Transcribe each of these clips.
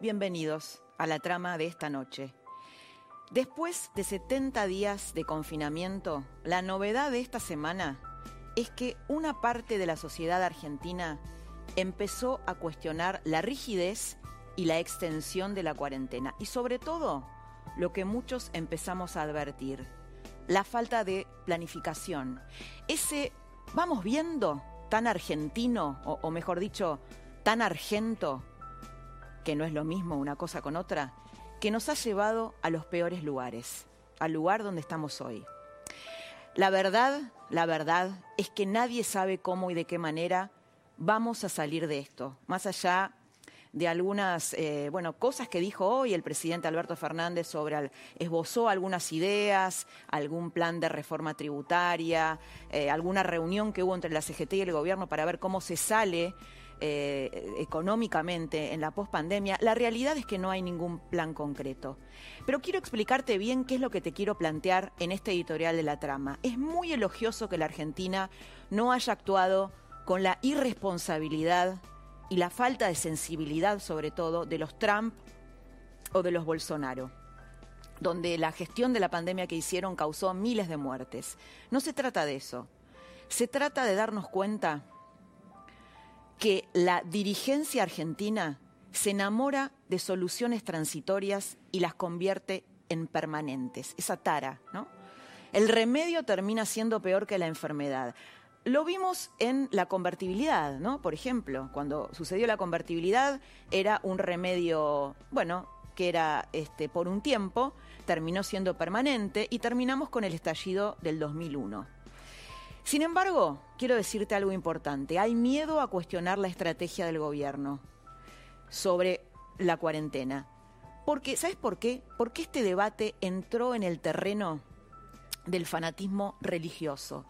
Bienvenidos a la trama de esta noche. Después de 70 días de confinamiento, la novedad de esta semana es que una parte de la sociedad argentina empezó a cuestionar la rigidez y la extensión de la cuarentena y sobre todo lo que muchos empezamos a advertir, la falta de planificación. Ese vamos viendo tan argentino, o, mejor dicho, tan argento, que no es lo mismo una cosa con otra, que nos ha llevado a los peores lugares, al lugar donde estamos hoy. La verdad, la verdad es que nadie sabe cómo y de qué manera vamos a salir de esto, más allá de algunas eh, bueno, cosas que dijo hoy el presidente Alberto Fernández sobre, esbozó algunas ideas, algún plan de reforma tributaria, eh, alguna reunión que hubo entre la CGT y el gobierno para ver cómo se sale eh, económicamente en la pospandemia, la realidad es que no hay ningún plan concreto. Pero quiero explicarte bien qué es lo que te quiero plantear en este editorial de la trama. Es muy elogioso que la Argentina no haya actuado con la irresponsabilidad y la falta de sensibilidad, sobre todo, de los Trump o de los Bolsonaro donde la gestión de la pandemia que hicieron causó miles de muertes. No se trata de eso. Se trata de darnos cuenta que la dirigencia argentina se enamora de soluciones transitorias y las convierte en permanentes. Esa tara, ¿no? El remedio termina siendo peor que la enfermedad. Lo vimos en la convertibilidad, ¿no? Por ejemplo, cuando sucedió la convertibilidad era un remedio, bueno, que era este, por un tiempo, terminó siendo permanente y terminamos con el estallido del 2001. Sin embargo, quiero decirte algo importante. Hay miedo a cuestionar la estrategia del gobierno sobre la cuarentena. Porque, ¿sabes por qué? Porque este debate entró en el terreno del fanatismo religioso,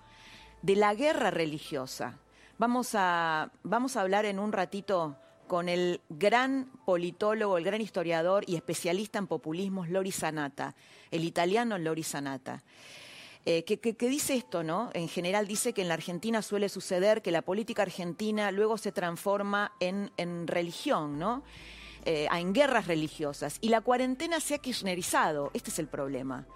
de la guerra religiosa. Vamos a, vamos a hablar en un ratito con el gran politólogo, el gran historiador y especialista en populismos, Lori Sanata, el italiano Lori Sanata. Eh, que, dice esto, ¿no? En general dice que en la Argentina suele suceder que la política argentina luego se transforma en, religión, ¿no? Eh, en guerras religiosas. Y la cuarentena se ha kirchnerizado. Este es el problema.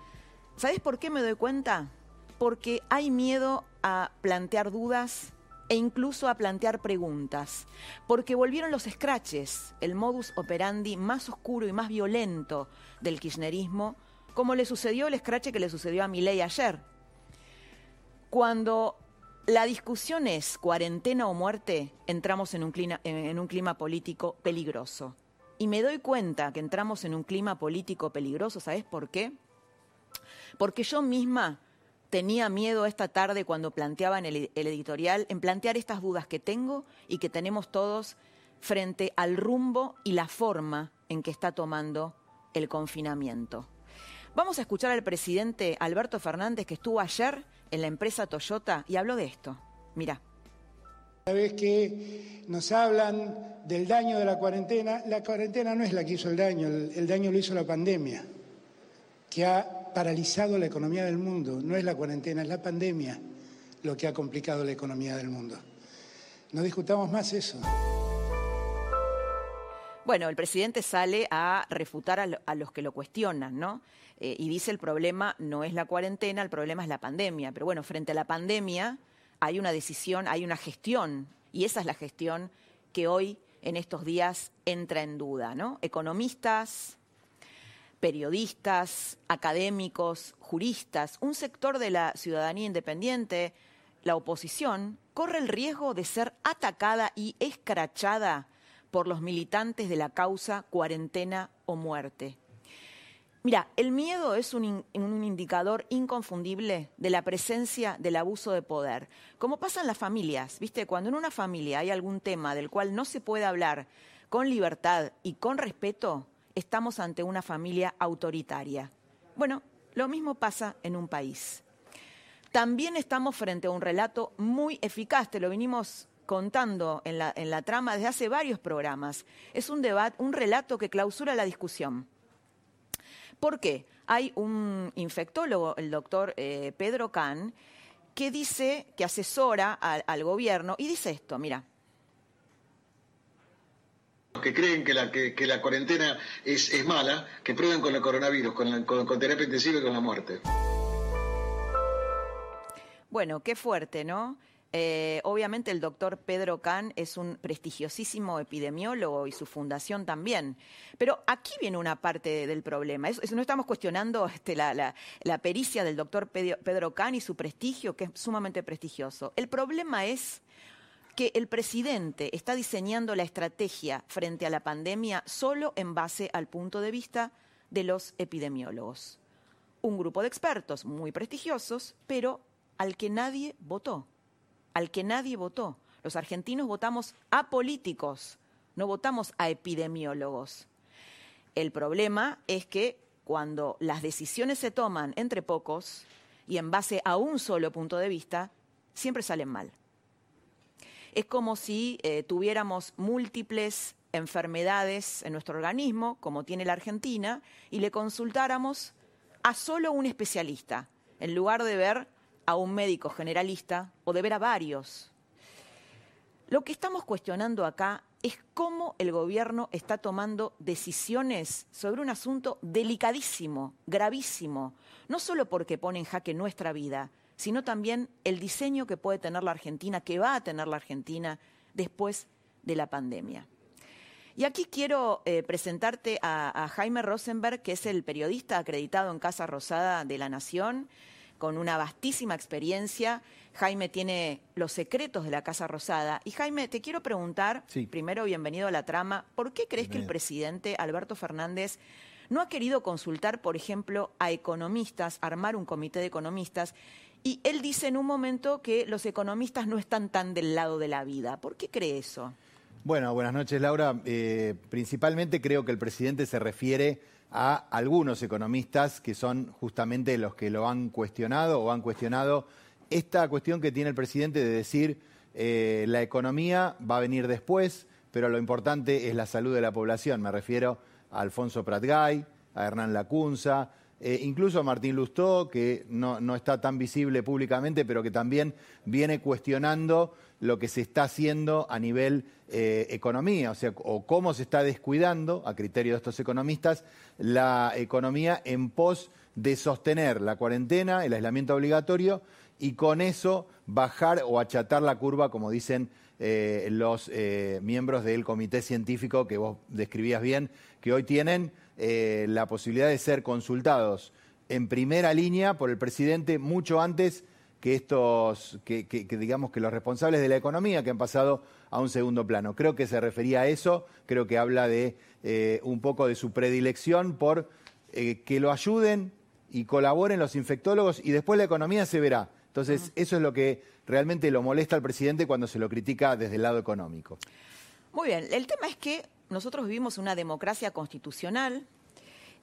¿Sabes por qué me doy cuenta? Porque hay miedo a plantear dudas e incluso a plantear preguntas. Porque volvieron los scratches, el modus operandi más oscuro y más violento del kirchnerismo como le sucedió el escrache que le sucedió a Milei ayer. Cuando la discusión es cuarentena o muerte, entramos en un, clima, político peligroso. Y me doy cuenta que entramos en un clima político peligroso, ¿sabes por qué? Porque yo misma tenía miedo esta tarde cuando planteaba en el, el, editorial, en plantear estas dudas que tengo y que tenemos todos frente al rumbo y la forma en que está tomando el confinamiento. Vamos a escuchar al presidente Alberto Fernández que estuvo ayer en la empresa Toyota y habló de esto. Mira. Cada vez que nos hablan del daño de la cuarentena, la cuarentena no es la que hizo el daño, el, daño lo hizo la pandemia, que ha paralizado la economía del mundo. No es la cuarentena, es la pandemia lo que ha complicado la economía del mundo. No discutamos más eso. Bueno, el presidente sale a refutar a, los que lo cuestionan, ¿no? Eh, y dice el problema no es la cuarentena, el problema es la pandemia. Pero bueno, frente a la pandemia hay una decisión, hay una gestión, y esa es la gestión que hoy, en estos días, entra en duda, ¿no? Economistas, periodistas, académicos, juristas, un sector de la ciudadanía independiente, la oposición, corre el riesgo de ser atacada y escrachada por los militantes de la causa cuarentena o muerte. Mira, el miedo es un, indicador inconfundible de la presencia del abuso de poder. Como pasa en las familias, ¿viste? Cuando en una familia hay algún tema del cual no se puede hablar con libertad y con respeto, estamos ante una familia autoritaria. Bueno, lo mismo pasa en un país. También estamos frente a un relato muy eficaz, te lo vinimos contando en la, en la trama desde hace varios programas. Es un debate, un relato que clausura la discusión ¿Por qué? Hay un infectólogo, el doctor eh, Pedro Can, que dice, que asesora al, gobierno y dice esto, mira. que creen que la, que, la cuarentena es, mala, que prueben con el coronavirus, con, con terapia intensiva y con la muerte. Bueno, qué fuerte, ¿no? Eh, obviamente el doctor Pedro Can es un prestigiosísimo epidemiólogo y su fundación también. Pero aquí viene una parte del problema. no estamos cuestionando este, la, pericia del doctor Pedro Can y su prestigio, que es sumamente prestigioso. El problema es que el presidente está diseñando la estrategia frente a la pandemia solo en base al punto de vista de los epidemiólogos. Un grupo de expertos muy prestigiosos, pero al que nadie votó al que nadie votó. Los argentinos votamos a políticos, no votamos a epidemiólogos. El problema es que cuando las decisiones se toman entre pocos y en base a un solo punto de vista, siempre salen mal. Es como si eh, tuviéramos múltiples enfermedades en nuestro organismo, como tiene la Argentina, y le consultáramos a solo un especialista, en lugar de ver a un médico generalista o de ver a varios. Lo que estamos cuestionando acá es cómo el gobierno está tomando decisiones sobre un asunto delicadísimo, gravísimo, no solo porque pone en jaque nuestra vida, sino también el diseño que puede tener la Argentina, que va a tener la Argentina después de la pandemia. Y aquí quiero eh, presentarte a, a Jaime Rosenberg, que es el periodista acreditado en Casa Rosada de la Nación, con una vastísima experiencia. Jaime tiene los secretos de la Casa Rosada. Y Jaime, te quiero preguntar, primero bienvenido a la trama, ¿por qué crees que el presidente Alberto Fernández no ha querido consultar, por ejemplo, a economistas, armar un comité de economistas? Y él dice en un momento que los economistas no están tan del lado de la vida. ¿Por qué cree eso? Bueno, buenas noches, Laura. Eh, principalmente creo que el presidente se refiere a algunos economistas que son justamente los que lo han cuestionado o han cuestionado esta cuestión que tiene el presidente de decir eh, la economía va a venir después, pero lo importante es la salud de la población. Me refiero a Alfonso Pratgay, a Hernán Lacunza, eh, incluso a Martín Lustó, que no, no, está tan visible públicamente, pero que también viene cuestionando lo que se está haciendo a nivel eh, economía, o sea, o cómo se está descuidando, a criterio de estos economistas, la economía en pos de sostener la cuarentena, el aislamiento obligatorio, y con eso bajar o achatar la curva, como dicen eh, los eh, miembros del comité científico que vos describías bien, que hoy tienen la posibilidad de ser consultados en primera línea por el presidente mucho antes que estos, que, digamos que los responsables de la economía que han pasado a un segundo plano. Creo que se refería a eso, creo que habla de eh, un poco de su predilección por eh, que lo ayuden y colaboren los infectólogos y después la economía se verá. Entonces, eso es lo que realmente lo molesta al presidente cuando se lo critica desde el lado económico. Muy bien, el tema es que nosotros vivimos una democracia constitucional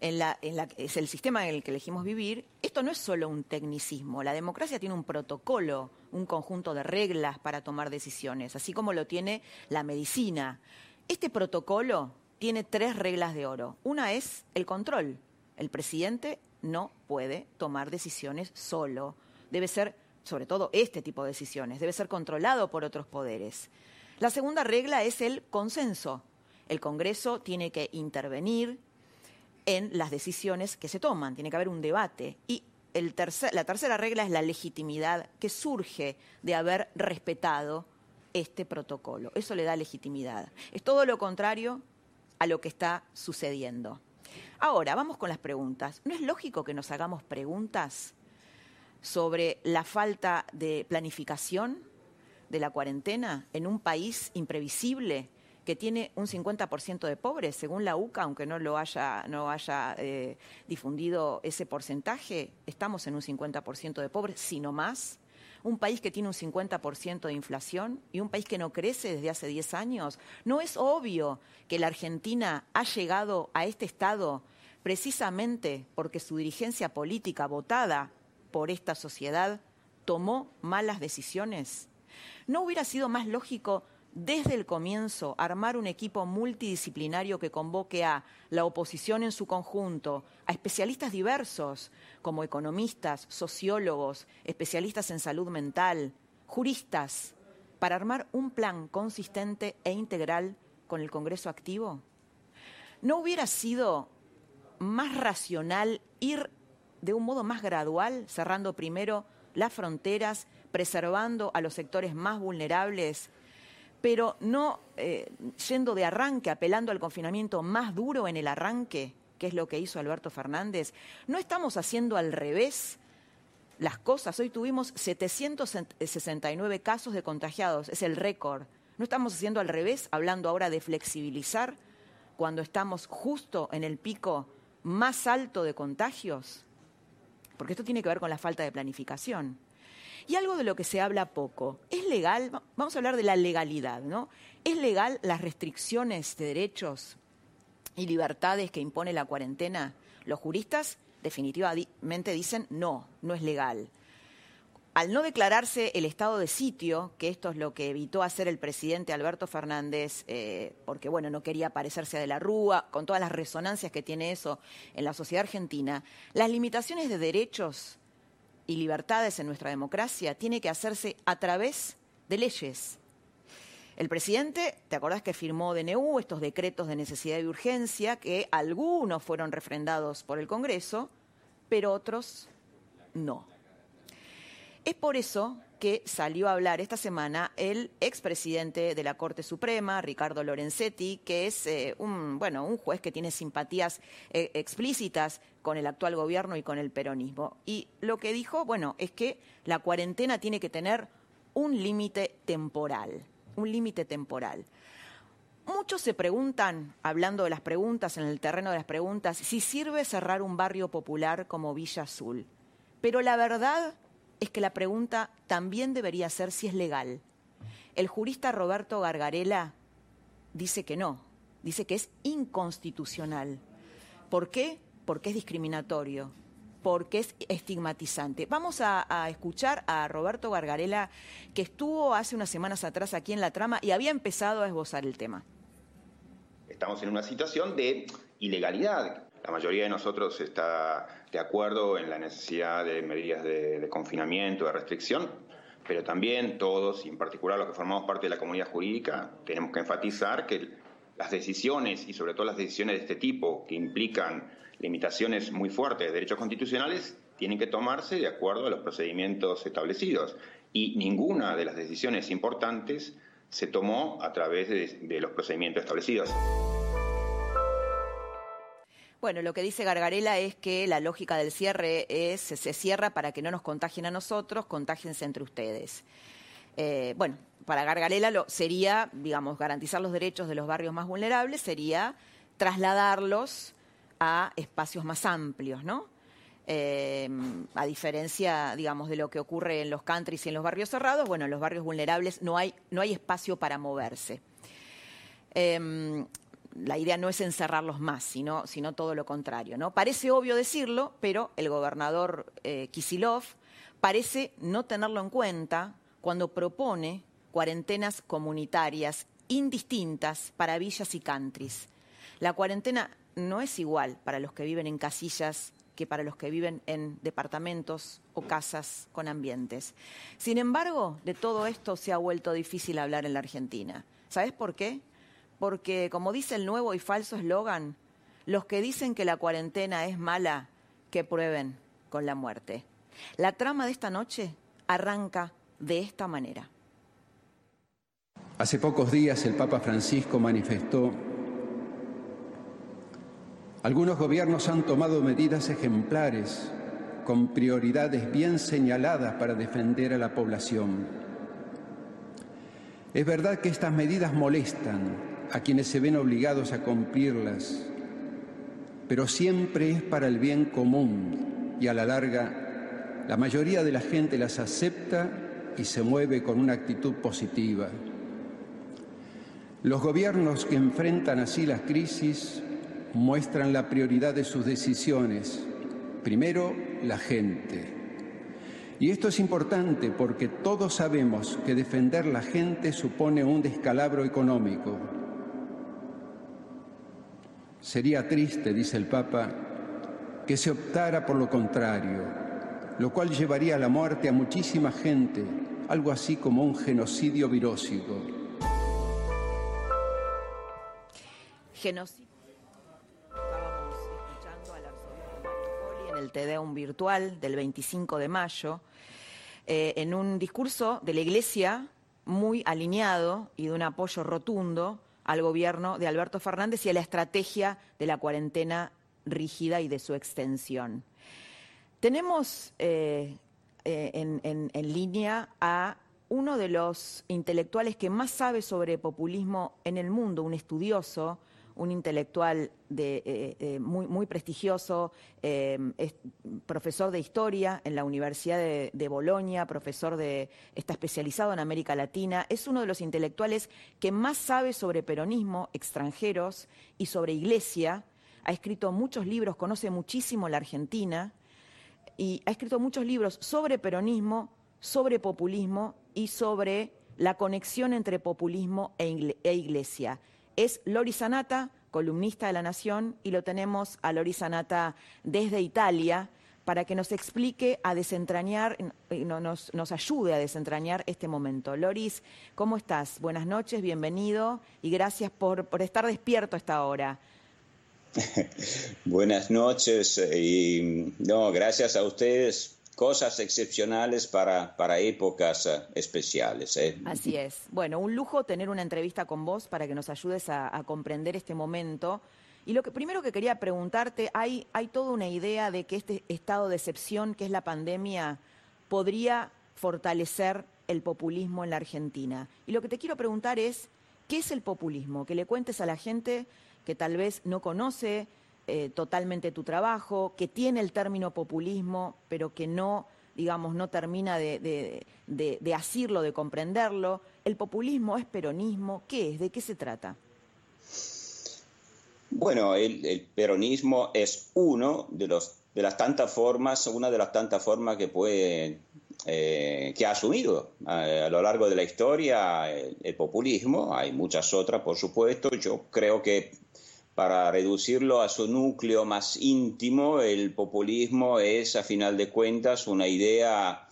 en la, es el sistema en el que elegimos vivir, esto no es solo un tecnicismo. La democracia tiene un protocolo, un conjunto de reglas para tomar decisiones, así como lo tiene la medicina. Este protocolo tiene tres reglas de oro. Una es el control. El presidente no puede tomar decisiones solo. Debe ser, sobre todo este tipo de decisiones, debe ser controlado por otros poderes. La segunda regla es el consenso. El Congreso tiene que intervenir, en las decisiones que se toman. Tiene que haber un debate. Y la tercera regla es la legitimidad que surge de haber respetado este protocolo. Eso le da legitimidad. Es todo lo contrario a lo que está sucediendo. Ahora, vamos con las preguntas. ¿No es lógico que nos hagamos preguntas sobre la falta de planificación de la cuarentena en un país imprevisible que tiene un 50% de pobres, según la UCA, aunque no lo haya, no haya eh, difundido ese porcentaje, estamos en un 50% de pobres, sino más. Un país que tiene un 50% de inflación y un país que no crece desde hace 10 años. ¿No es obvio que la Argentina ha llegado a este estado precisamente porque su dirigencia política votada por esta sociedad tomó malas decisiones? ¿No hubiera sido más lógico desde el comienzo armar un equipo multidisciplinario que convoque a la oposición en su conjunto, a especialistas diversos, como economistas, sociólogos, especialistas en salud mental, juristas, para armar un plan consistente e integral con el Congreso activo? ¿No hubiera sido más racional ir de un modo más gradual, cerrando primero las fronteras, preservando a los sectores más vulnerables, pero no eh, yendo de arranque, apelando al confinamiento más duro en el arranque, que es lo que hizo Alberto Fernández. No estamos haciendo al revés las cosas. Hoy tuvimos 769 casos de contagiados, es el récord. No estamos haciendo al revés, hablando ahora de flexibilizar cuando estamos justo en el pico más alto de contagios, porque esto tiene que ver con la falta de planificación. Y algo de lo que se habla poco, ¿es legal? Vamos a hablar de la legalidad, ¿no? ¿Es legal las restricciones de derechos y libertades que impone la cuarentena? Los juristas definitivamente dicen no, no es legal. Al no declararse el estado de sitio, que esto es lo que evitó hacer el presidente Alberto Fernández, eh, porque bueno, no quería parecerse a de la Rúa, con todas las resonancias que tiene eso en la sociedad argentina, las limitaciones de derechos y libertades en nuestra democracia tiene que hacerse a través de leyes. El presidente, ¿te acordás que firmó DNU, estos decretos de necesidad y urgencia, que algunos fueron refrendados por el Congreso, pero otros no? Es por eso que salió a hablar esta semana el expresidente de la Corte Suprema, Ricardo Lorenzetti, que es eh, un, bueno, un juez que tiene simpatías eh, explícitas con el actual gobierno y con el peronismo. Y lo que dijo, bueno, es que la cuarentena tiene que tener un límite temporal, un límite temporal. Muchos se preguntan, hablando de las preguntas, en el terreno de las preguntas, si sirve cerrar un barrio popular como Villa Azul. Pero la verdad es que la pregunta también debería ser si es legal. El jurista Roberto Gargarela dice que no, dice que es inconstitucional. ¿Por qué? Porque es discriminatorio, porque es estigmatizante. Vamos a, escuchar a Roberto Gargarela, que estuvo hace unas semanas atrás aquí en la trama y había empezado a esbozar el tema. Estamos en una situación de ilegalidad. La mayoría de nosotros está de acuerdo en la necesidad de medidas de, confinamiento, de restricción, pero también todos, y en particular los que formamos parte de la comunidad jurídica, tenemos que enfatizar que las decisiones, y sobre todo las decisiones de este tipo, que implican limitaciones muy fuertes de derechos constitucionales, tienen que tomarse de acuerdo a los procedimientos establecidos. Y ninguna de las decisiones importantes se tomó a través de los procedimientos establecidos. Bueno, lo que dice Gargarela es que la lógica del cierre es, se cierra para que no nos contagien a nosotros, contagiense entre ustedes. Eh, bueno, para Gargarela lo, sería, digamos, garantizar los derechos de los barrios más vulnerables, sería trasladarlos a espacios más amplios, ¿no? Eh, a diferencia, digamos, de lo que ocurre en los countries y en los barrios cerrados, bueno, en los barrios vulnerables no hay, no hay espacio para moverse. Eh, la idea no es encerrarlos más, sino, todo lo contrario. ¿no? Parece obvio decirlo, pero el gobernador eh, Kisilov parece no tenerlo en cuenta cuando propone cuarentenas comunitarias indistintas para villas y countries. La cuarentena no es igual para los que viven en casillas que para los que viven en departamentos o casas con ambientes. Sin embargo, de todo esto se ha vuelto difícil hablar en la Argentina. ¿Sabes por qué? Porque, como dice el nuevo y falso eslogan, los que dicen que la cuarentena es mala, que prueben con la muerte. La trama de esta noche arranca de esta manera. Hace pocos días el Papa Francisco manifestó, algunos gobiernos han tomado medidas ejemplares con prioridades bien señaladas para defender a la población. Es verdad que estas medidas molestan, a quienes se ven obligados a cumplirlas, pero siempre es para el bien común y a la larga la mayoría de la gente las acepta y se mueve con una actitud positiva. Los gobiernos que enfrentan así las crisis muestran la prioridad de sus decisiones. Primero, la gente. Y esto es importante porque todos sabemos que defender la gente supone un descalabro económico. Sería triste, dice el Papa, que se optara por lo contrario, lo cual llevaría a la muerte a muchísima gente, algo así como un genocidio virósico. Genocidio. Estábamos escuchando al arzobispo Mario Poli en el Tedeum virtual del 25 de mayo, eh, en un discurso de la Iglesia muy alineado y de un apoyo rotundo al gobierno de Alberto Fernández y a la estrategia de la cuarentena rígida y de su extensión. Tenemos eh, eh, en, línea a uno de los intelectuales que más sabe sobre populismo en el mundo, un estudioso, un intelectual eh, eh, muy, prestigioso, eh, es profesor de historia en la Universidad de, de Bolonia, profesor de, está especializado en América Latina, es uno de los intelectuales que más sabe sobre peronismo, extranjeros y sobre iglesia, ha escrito muchos libros, conoce muchísimo la Argentina y ha escrito muchos libros sobre peronismo, sobre populismo y sobre la conexión entre populismo e e iglesia. Es Lori Sanata, columnista de La Nación, y lo tenemos a Lori Sanata desde Italia para que nos explique a desentrañar, no- nos, nos ayude a desentrañar este momento. Loris, ¿cómo estás? Buenas noches, bienvenido y gracias por, por estar despierto a esta hora. Buenas noches eh, y no, gracias a ustedes. Cosas excepcionales para, para épocas eh, especiales. eh. Así es. Bueno, un lujo tener una entrevista con vos para que nos ayudes a, comprender este momento. Y lo que primero que quería preguntarte, hay, hay toda una idea de que este estado de excepción que es la pandemia podría fortalecer el populismo en la Argentina. Y lo que te quiero preguntar es, ¿qué es el populismo? Que le cuentes a la gente que tal vez no conoce eh, totalmente tu trabajo, que tiene el término populismo, pero que no, digamos, no termina de, de, de- asirlo, de comprenderlo. ¿El populismo es peronismo? ¿Qué es? ¿De qué se trata? Bueno, el, el peronismo es uno de los de las tantas formas, una de las tantas formas que puede eh, que ha asumido eh, a lo largo de la historia el, el populismo. Hay muchas otras, por supuesto. Yo creo que para reducirlo a su núcleo más íntimo, el populismo es, a final de cuentas, una idea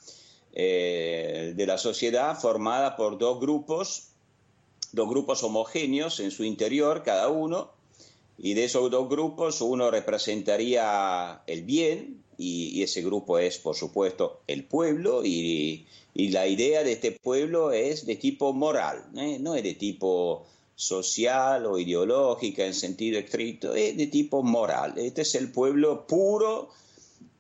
eh, de la sociedad formada por dos grupos, dos grupos homogéneos en su interior, cada uno, y de esos dos grupos uno representaría el bien, y, ese grupo es, por supuesto, el pueblo, y, y la idea de este pueblo es de tipo moral, ¿eh? no es de tipo social o ideológica en sentido estricto, es de tipo moral. Este es el pueblo puro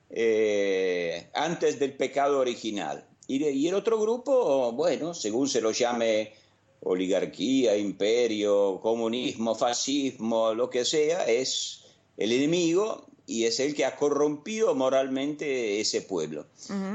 eh, antes del pecado original. Y, el otro grupo, bueno, según se lo llame oligarquía, imperio, comunismo, fascismo, lo que sea, es el enemigo y es el que ha corrompido moralmente ese pueblo.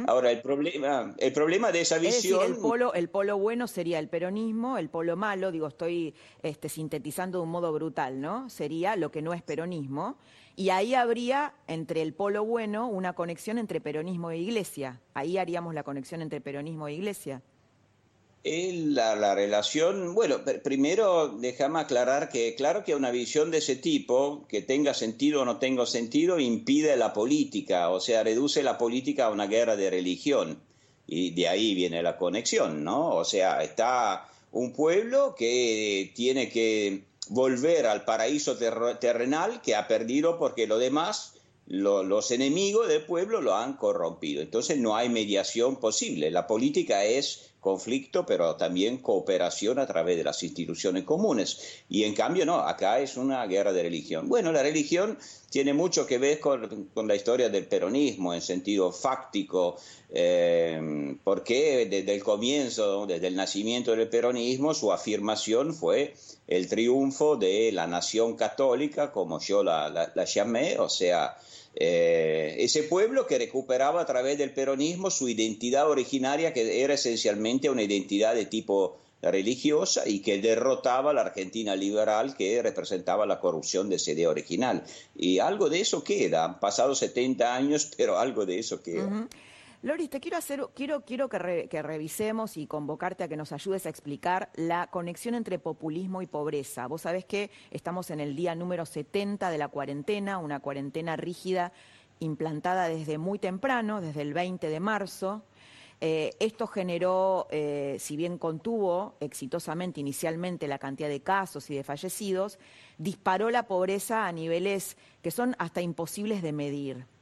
Ahora, el problema, el problema de esa Es decir, visión... el polo, el polo bueno sería el peronismo, el polo malo, digo, estoy este, sintetizando de un modo brutal, ¿no? Sería lo que no es peronismo. Y ahí habría entre el polo bueno una conexión entre peronismo e iglesia. Ahí haríamos la conexión entre peronismo e iglesia. La, la relación, bueno, pr- primero déjame aclarar que claro que una visión de ese tipo, que tenga sentido o no tenga sentido, impide la política, o sea, reduce la política a una guerra de religión. Y de ahí viene la conexión, ¿no? O sea, está un pueblo que tiene que volver al paraíso ter- terrenal que ha perdido porque lo demás lo- los enemigos del pueblo lo han corrompido. Entonces no hay mediación posible. La política es conflicto, pero también cooperación a través de las instituciones comunes. Y en cambio, no, acá es una guerra de religión. Bueno, la religión tiene mucho que ver con, la historia del peronismo en sentido fáctico, eh, porque desde el comienzo, desde el nacimiento del peronismo, su afirmación fue el triunfo de la nación católica, como yo la llamé, o sea, eh, ese pueblo que recuperaba a través del peronismo su identidad originaria, que era esencialmente una identidad de tipo religiosa y que derrotaba a la Argentina liberal que representaba la corrupción de esa idea original. Y algo de eso queda, han pasado 70 años, pero algo de eso queda. Loris, te quiero hacer, quiero, quiero que, que, revisemos y convocarte a que nos ayudes a explicar la conexión entre populismo y pobreza. Vos sabés que estamos en el día número 70 de la cuarentena, una cuarentena rígida implantada desde muy temprano, desde el 20 de marzo. Eh, esto generó, eh, si bien contuvo exitosamente inicialmente la cantidad de casos y de fallecidos, disparó la pobreza a niveles que son hasta imposibles de medir.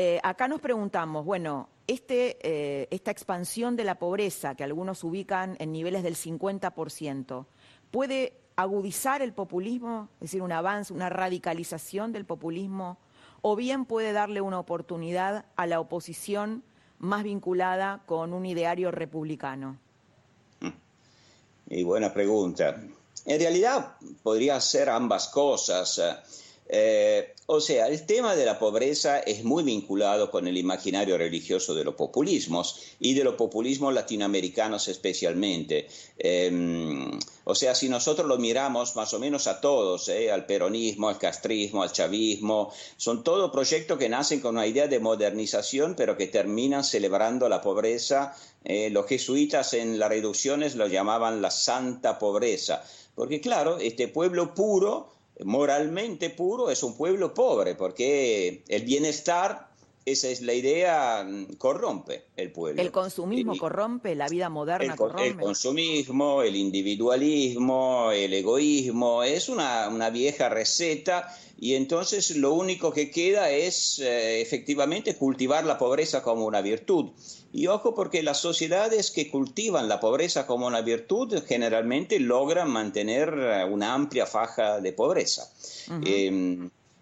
Eh, acá nos preguntamos, bueno, este, eh, esta expansión de la pobreza, que algunos ubican en niveles del 50%, ¿puede agudizar el populismo, es decir, un avance, una radicalización del populismo, o bien puede darle una oportunidad a la oposición más vinculada con un ideario republicano? Mm. Y buena pregunta. En realidad podría ser ambas cosas. Eh, o sea, el tema de la pobreza es muy vinculado con el imaginario religioso de los populismos y de los populismos latinoamericanos especialmente. Em, o sea, si nosotros lo miramos más o menos a todos, eh, al peronismo, al castrismo, al chavismo, son todos proyectos que nacen con una idea de modernización, pero que terminan celebrando la pobreza. Eh, los jesuitas en las reducciones lo llamaban la santa pobreza, porque claro, este pueblo puro, moralmente puro es un pueblo pobre, porque el bienestar, esa es la idea, mm, corrompe el pueblo. El consumismo corrompe, la vida moderna el, corrompe. El consumismo, el individualismo, el egoísmo, es una, una vieja receta y entonces lo único que queda es eh, efectivamente cultivar la pobreza como una virtud. Y ojo porque las sociedades que cultivan la pobreza como una virtud generalmente logran mantener eh, una amplia faja de pobreza.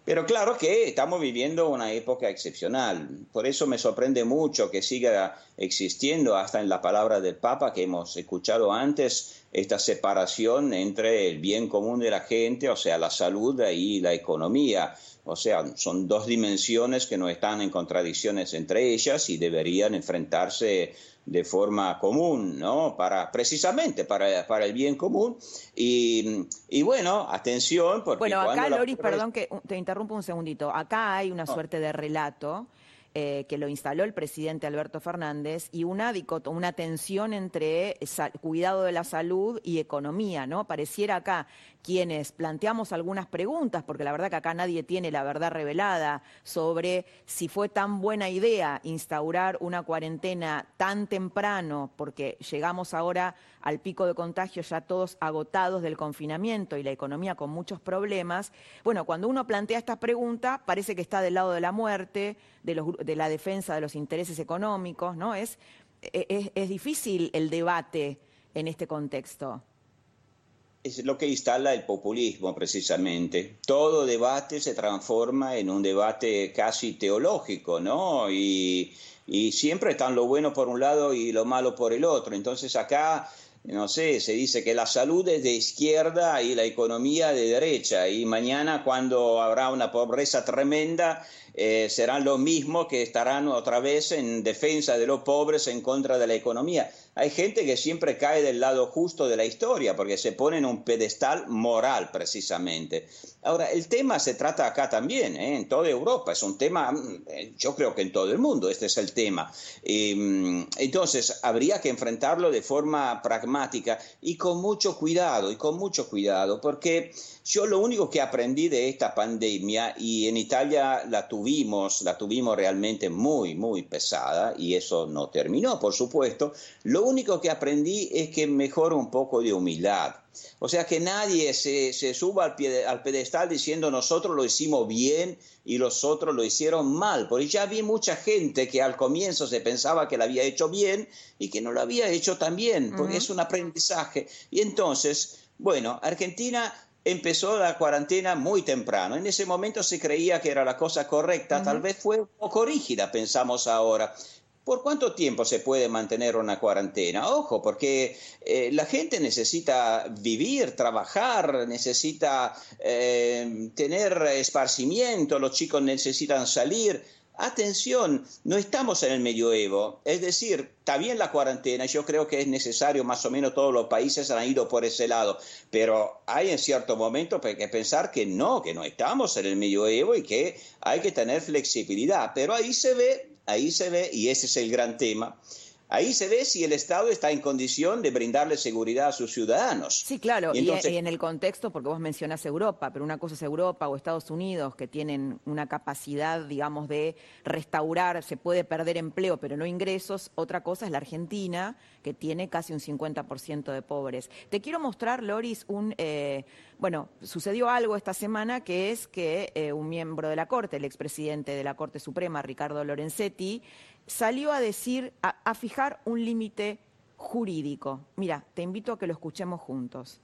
Pero claro que estamos viviendo una época excepcional. Por eso me sorprende mucho que siga existiendo, hasta en la palabra del Papa que hemos escuchado antes, esta separación entre el bien común de la gente, o sea, la salud y la economía. O sea, son dos dimensiones que no están en contradicciones entre ellas y deberían enfrentarse de forma común, ¿no? Para, precisamente para, para el bien común. Y, y, bueno, atención, porque... Bueno, acá, Loris, perdón que te interrumpo un segundito. Acá hay una suerte de relato eh, que lo instaló el presidente Alberto Fernández, y una, una tensión entre cuidado de la salud y economía, ¿no? Pareciera acá quienes planteamos algunas preguntas, porque la verdad que acá nadie tiene la verdad revelada sobre si fue tan buena idea instaurar una cuarentena tan temprano, porque llegamos ahora al pico de contagio ya todos agotados del confinamiento y la economía con muchos problemas. Bueno, cuando uno plantea esta pregunta, parece que está del lado de la muerte, de, la defensa de los intereses económicos, ¿no? es, es difícil el debate en este contexto es lo que instala el populismo precisamente. Todo debate se transforma en un debate casi teológico, ¿no? Y, siempre están lo bueno por un lado y lo malo por el otro. Entonces acá no sé, se dice que la salud es de izquierda y la economía de derecha, y mañana cuando habrá una pobreza tremenda, eh, serán los mismos que estarán otra vez en defensa de los pobres en contra de la economía. Hay gente que siempre cae del lado justo de la historia porque se pone en un pedestal moral precisamente. Ahora, el tema se trata acá también, ¿eh? en toda Europa, es un tema, mm, eh, yo creo que en todo el mundo este es el tema. Mm, entonces, habría que enfrentarlo de forma pragmática y con mucho cuidado, y con mucho cuidado, porque yo lo único que aprendí de esta pandemia, y en Italia la tuvimos, la tuvimos realmente muy, muy pesada, y eso no terminó, por supuesto, lo único que aprendí es que mejor un poco de humildad. O sea, que nadie se, suba al, al pedestal diciendo nosotros lo hicimos bien y los otros lo hicieron mal, porque ya vi mucha gente que al comienzo se pensaba que lo había hecho bien y que no lo había hecho tan bien, porque es un aprendizaje. Y entonces, bueno, Argentina empezó la cuarentena muy temprano. En ese momento se creía que era la cosa correcta, tal vez fue un poco rígida, pensamos ahora. ¿Por cuánto tiempo se puede mantener una cuarentena? Ojo, porque eh, la gente necesita vivir, trabajar, necesita eh, tener esparcimiento, los chicos necesitan salir. Atención, no estamos en el medioevo, es decir, está bien la cuarentena, yo creo que es necesario, más o menos todos los países han ido por ese lado, pero hay en cierto momento que pensar que no, que no estamos en el medioevo y que hay que tener flexibilidad, pero ahí se ve, ahí se ve, y ese es el gran tema, Ahí se ve si el Estado está en condición de brindarle seguridad a sus ciudadanos. Sí, claro, y, en el contexto, porque vos mencionas Europa, pero una cosa es Europa o Estados Unidos, que tienen una capacidad, digamos, de restaurar, se puede perder empleo, pero no ingresos. Otra cosa es la Argentina, que tiene casi un 50% de pobres. Te quiero mostrar, Loris, un... Eh, bueno, sucedió algo esta semana que es que eh, un miembro de la Corte, el expresidente de la Corte Suprema, Ricardo Lorenzetti, salió a decir, a, fijar un límite jurídico. Mira, te invito a que lo escuchemos juntos.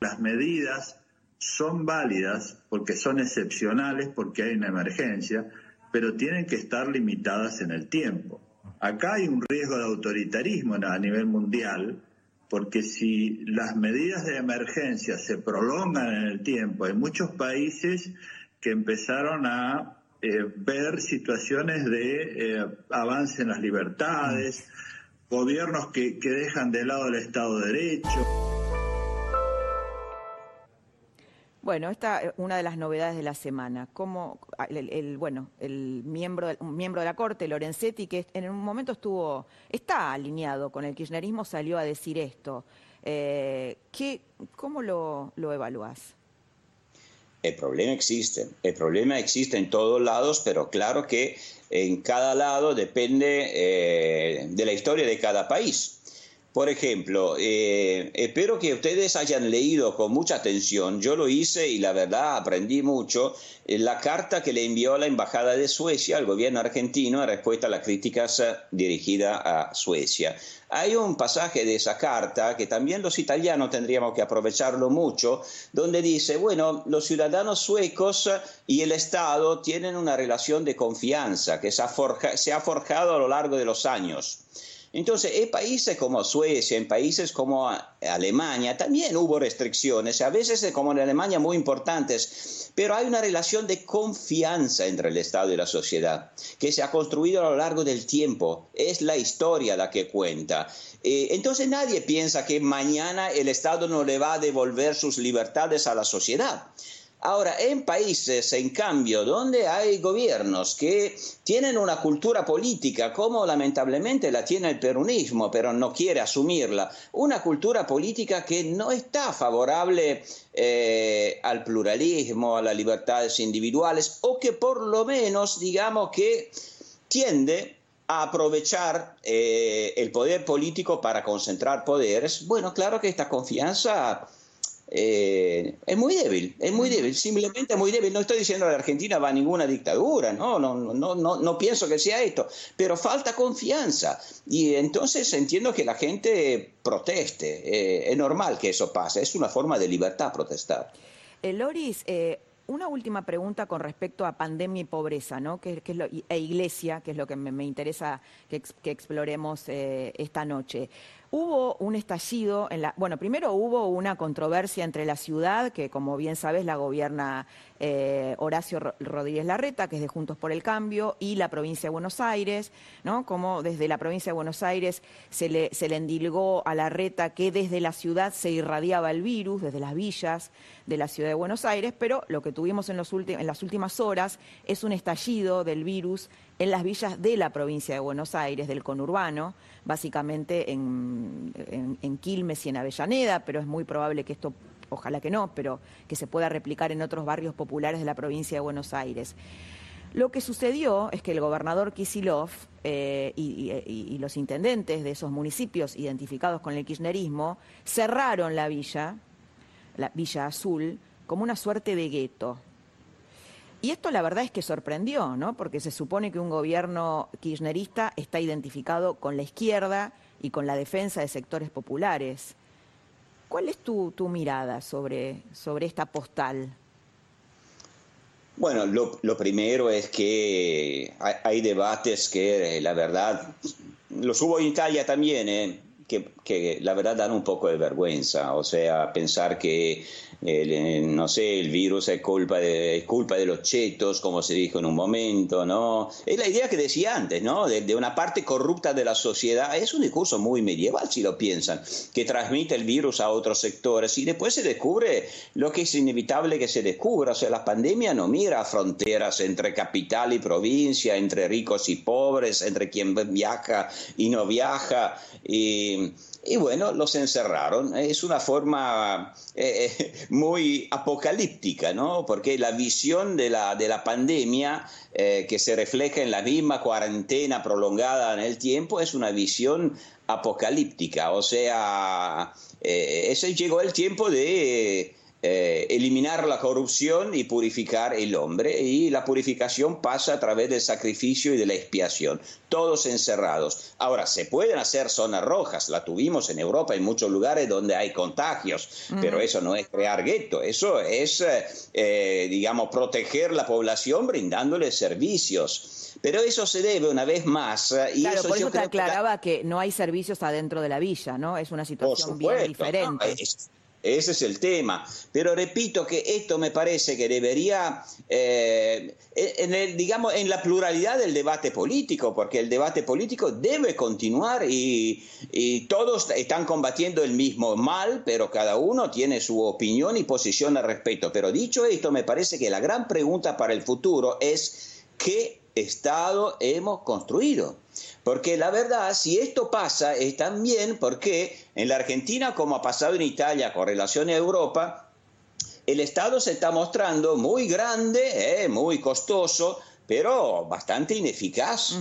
Las medidas son válidas porque son excepcionales, porque hay una emergencia, pero tienen que estar limitadas en el tiempo. Acá hay un riesgo de autoritarismo a nivel mundial, porque si las medidas de emergencia se prolongan en el tiempo, hay muchos países que empezaron a eh, ver situaciones de eh, avance en las libertades, gobiernos que, dejan de lado el Estado de Derecho. Bueno, esta es una de las novedades de la semana. Como el, bueno, el miembro, un miembro de la Corte, Lorenzetti, que en un momento estuvo, está alineado con el kirchnerismo, salió a decir esto. Eh, ¿qué, ¿Cómo lo, lo evaluás? El problema existe, el problema existe en todos lados, pero claro que en cada lado depende eh, de la historia de cada país. Por ejemplo, eh, espero que ustedes hayan leído con mucha atención, yo lo hice y la verdad aprendí mucho, eh, la carta que le envió la Embajada de Suecia al gobierno argentino en respuesta a las críticas eh, dirigidas a Suecia. Hay un pasaje de esa carta que también los italianos tendríamos que aprovecharlo mucho, donde dice, bueno, los ciudadanos suecos y el Estado tienen una relación de confianza que se ha forjado a lo largo de los años. Entonces, en países como Suecia, en países como Alemania, también hubo restricciones, a veces como en Alemania muy importantes, pero hay una relación de confianza entre el Estado y la sociedad que se ha construido a lo largo del tiempo. Es la historia la que cuenta. Eh, entonces nadie piensa que mañana el Estado no le va a devolver sus libertades a la sociedad. Ahora, en países, en cambio, donde hay gobiernos que tienen una cultura política, como lamentablemente la tiene el peronismo, pero no quiere asumirla, una cultura política que no está favorable eh, al pluralismo, a las libertades individuales, o que por lo menos, digamos que tiende a aprovechar eh, el poder político para concentrar poderes, bueno, claro que esta confianza eh, es muy débil, es muy débil, simplemente muy débil. No estoy diciendo que la Argentina va a ninguna dictadura, no, no, no, no, no pienso que sea esto, pero falta confianza. Y entonces entiendo que la gente proteste, eh, es normal que eso pase, es una forma de libertad protestar. Eh, Loris, eh, una última pregunta con respecto a pandemia y pobreza, ¿no? Que, es lo, e iglesia, que es lo que me, interesa que, que exploremos esta noche. Hubo un estallido en la. Bueno, primero hubo una controversia entre la ciudad, que como bien sabes la gobierna eh, Horacio Rodríguez Larreta, que es de Juntos por el Cambio, y la provincia de Buenos Aires, ¿no? Como desde la provincia de Buenos Aires se le, se le endilgó a Larreta que desde la ciudad se irradiaba el virus, desde las villas de la ciudad de Buenos Aires, pero lo que tuvimos en, los en las últimas horas es un estallido del virus en las villas de la provincia de Buenos Aires, del conurbano, básicamente en, en Quilmes y en Avellaneda, pero es muy probable que esto ojalá que no, pero que se pueda replicar en otros barrios populares de la provincia de Buenos Aires. Lo que sucedió es que el gobernador Kisilov eh, y, los intendentes de esos municipios identificados con el kirchnerismo cerraron la villa, la Villa Azul, como una suerte de gueto. Y esto la verdad es que sorprendió, ¿no? Porque se supone que un gobierno kirchnerista está identificado con la izquierda y con la defensa de sectores populares. ¿Cuál es tu, mirada sobre, sobre esta postal? Bueno, lo, primero es que hay, debates que, eh, la verdad, los hubo en Italia también, eh, que, que, la verdad dan un poco de vergüenza. O sea, pensar que eh, no sé, el virus es culpa, de, culpa de los chetos, como se dijo en un momento, ¿no? Es la idea que decía antes, ¿no? De, una parte corrupta de la sociedad. Es un discurso muy medieval, si lo piensan, que transmite el virus a otros sectores y después se descubre lo que es inevitable que se descubra. O sea, la pandemia no mira fronteras entre capital y provincia, entre ricos y pobres, entre quien viaja y no viaja. Y, y bueno, los encerraron. Es una forma eh, eh, muy apocalíptica, ¿no? Porque la visión de la, de la pandemia eh, que se refleja en la misma cuarentena prolongada en el tiempo es una visión apocalíptica. O sea, ese llegó el tiempo de eh, eliminar la corrupción y purificar el hombre. Y la purificación pasa a través del sacrificio y de la expiación, todos encerrados. Ahora, se pueden hacer zonas rojas, la tuvimos en Europa en muchos lugares donde hay contagios, pero eso no es crear gueto, eso es, eh, digamos, proteger la población brindándole servicios. Pero eso se debe una vez más. Eh, y claro, por eso te aclaraba que, no hay servicios adentro de la villa, ¿no? Es una situación bien diferente. Ese es el tema. Pero repito que esto me parece que debería, eh, en el, digamos, en la pluralidad del debate político, porque el debate político debe continuar y, todos están combatiendo el mismo mal, pero cada uno tiene su opinión y posición al respecto. Pero dicho esto, me parece que la gran pregunta para el futuro es qué Estado hemos construido. Porque la verdad, si esto pasa, es también porque en la Argentina, como ha pasado en Italia con relación a Europa, el Estado se está mostrando muy grande, eh, muy costoso, pero bastante ineficaz,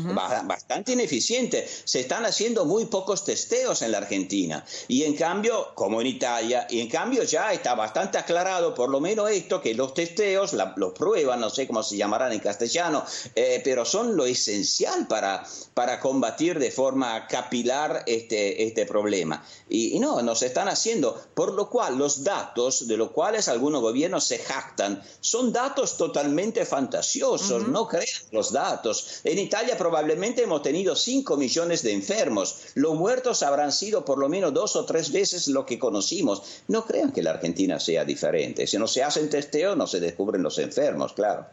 bastante ineficiente. Se están haciendo muy pocos testeos en la Argentina. Y en cambio, como en Italia, y en cambio ya está bastante aclarado, por lo menos esto, que los testeos, los pruebas, no sé cómo se llamarán en castellano, eh, pero son lo esencial para, para combatir de forma capilar este, este problema. Y, no, no se están haciendo, por lo cual los datos de los cuales algunos gobiernos se jactan son datos totalmente fantasiosos, no los datos. En Italia probablemente hemos tenido 5 millones de enfermos. Los muertos habrán sido por lo menos dos o tres veces lo que conocimos. No crean que la Argentina sea diferente. Si no se hacen testeos, no se descubren los enfermos, claro.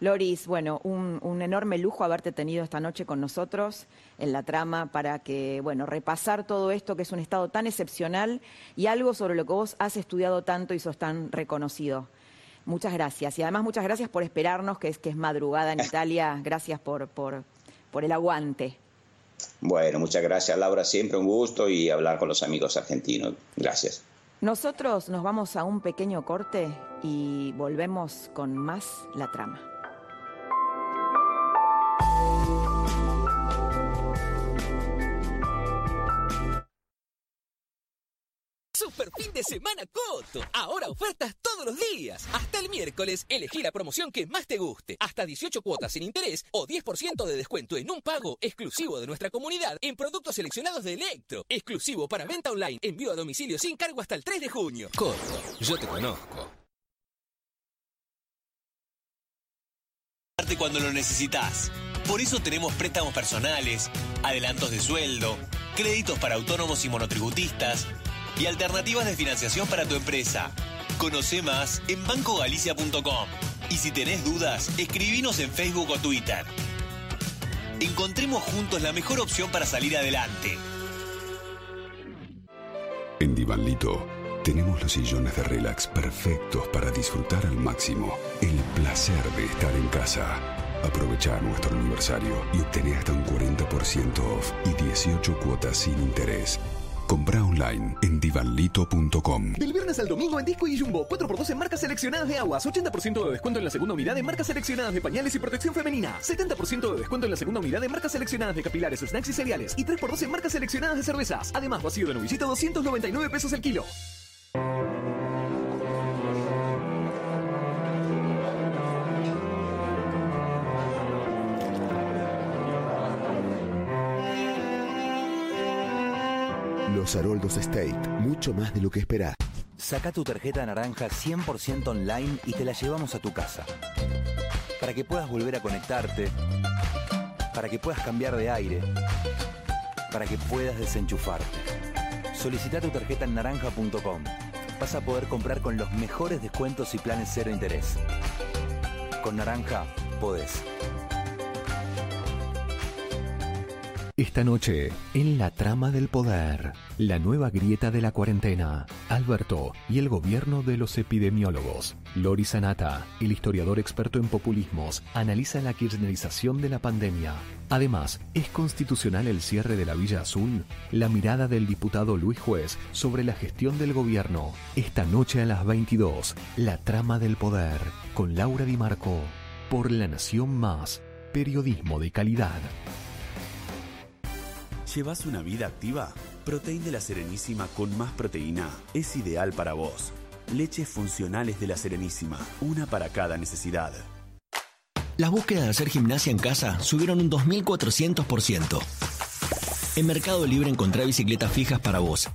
Loris, bueno, un, enorme lujo haberte tenido esta noche con nosotros en la trama para que, bueno, repasar todo esto que es un estado tan excepcional y algo sobre lo que vos has estudiado tanto y sos tan reconocido. Muchas gracias. Y además muchas gracias por esperarnos, que es, que es madrugada en Italia. Gracias por, por, por el aguante. Bueno, muchas gracias Laura, siempre un gusto y hablar con los amigos argentinos. Gracias. Nosotros nos vamos a un pequeño corte y volvemos con más la trama. Super fin de semana Coto. Ahora ofertas todos los días. Hasta el miércoles, elegí la promoción que más te guste. Hasta 18 cuotas sin interés o 10% de descuento en un pago exclusivo de nuestra comunidad en productos seleccionados de Electro. Exclusivo para venta online, envío a domicilio sin cargo hasta el 3 de junio. Coto, yo te conozco. cuando lo necesitas. Por eso tenemos préstamos personales, adelantos de sueldo, créditos para autónomos y monotributistas y alternativas de financiación para tu empresa. Conoce más en bancogalicia.com. Y si tenés dudas, escribinos en Facebook o Twitter. Encontremos juntos la mejor opción para salir adelante. En Divanlito tenemos los sillones de relax perfectos para disfrutar al máximo el placer de estar en casa. Aprovecha nuestro aniversario y obtené hasta un 40% off y 18 cuotas sin interés. Compra online en divanlito.com. Del viernes al domingo en Disco y Jumbo, 4x2 en marcas seleccionadas de aguas, 80% de descuento en la segunda unidad de marcas seleccionadas de pañales y protección femenina, 70% de descuento en la segunda unidad de marcas seleccionadas de capilares, snacks y cereales y 3x2 en marcas seleccionadas de cervezas. Además, vacío de novillito 299 pesos el kilo. Los State, mucho más de lo que esperás. Saca tu tarjeta naranja 100% online y te la llevamos a tu casa. Para que puedas volver a conectarte. Para que puedas cambiar de aire. Para que puedas desenchufarte. Solicita tu tarjeta en naranja.com. Vas a poder comprar con los mejores descuentos y planes cero interés. Con Naranja, podés. Esta noche, en la trama del poder, la nueva grieta de la cuarentena, Alberto y el gobierno de los epidemiólogos. Lori Sanata, el historiador experto en populismos, analiza la kirchnerización de la pandemia. Además, ¿es constitucional el cierre de la Villa Azul? La mirada del diputado Luis Juez sobre la gestión del gobierno. Esta noche a las 22, la trama del poder, con Laura Di Marco, por La Nación Más, periodismo de calidad. ¿Llevas una vida activa? Protein de la Serenísima con más proteína es ideal para vos. Leches funcionales de la Serenísima, una para cada necesidad. Las búsquedas de hacer gimnasia en casa subieron un 2400%. En Mercado Libre encontrá bicicletas fijas para vos.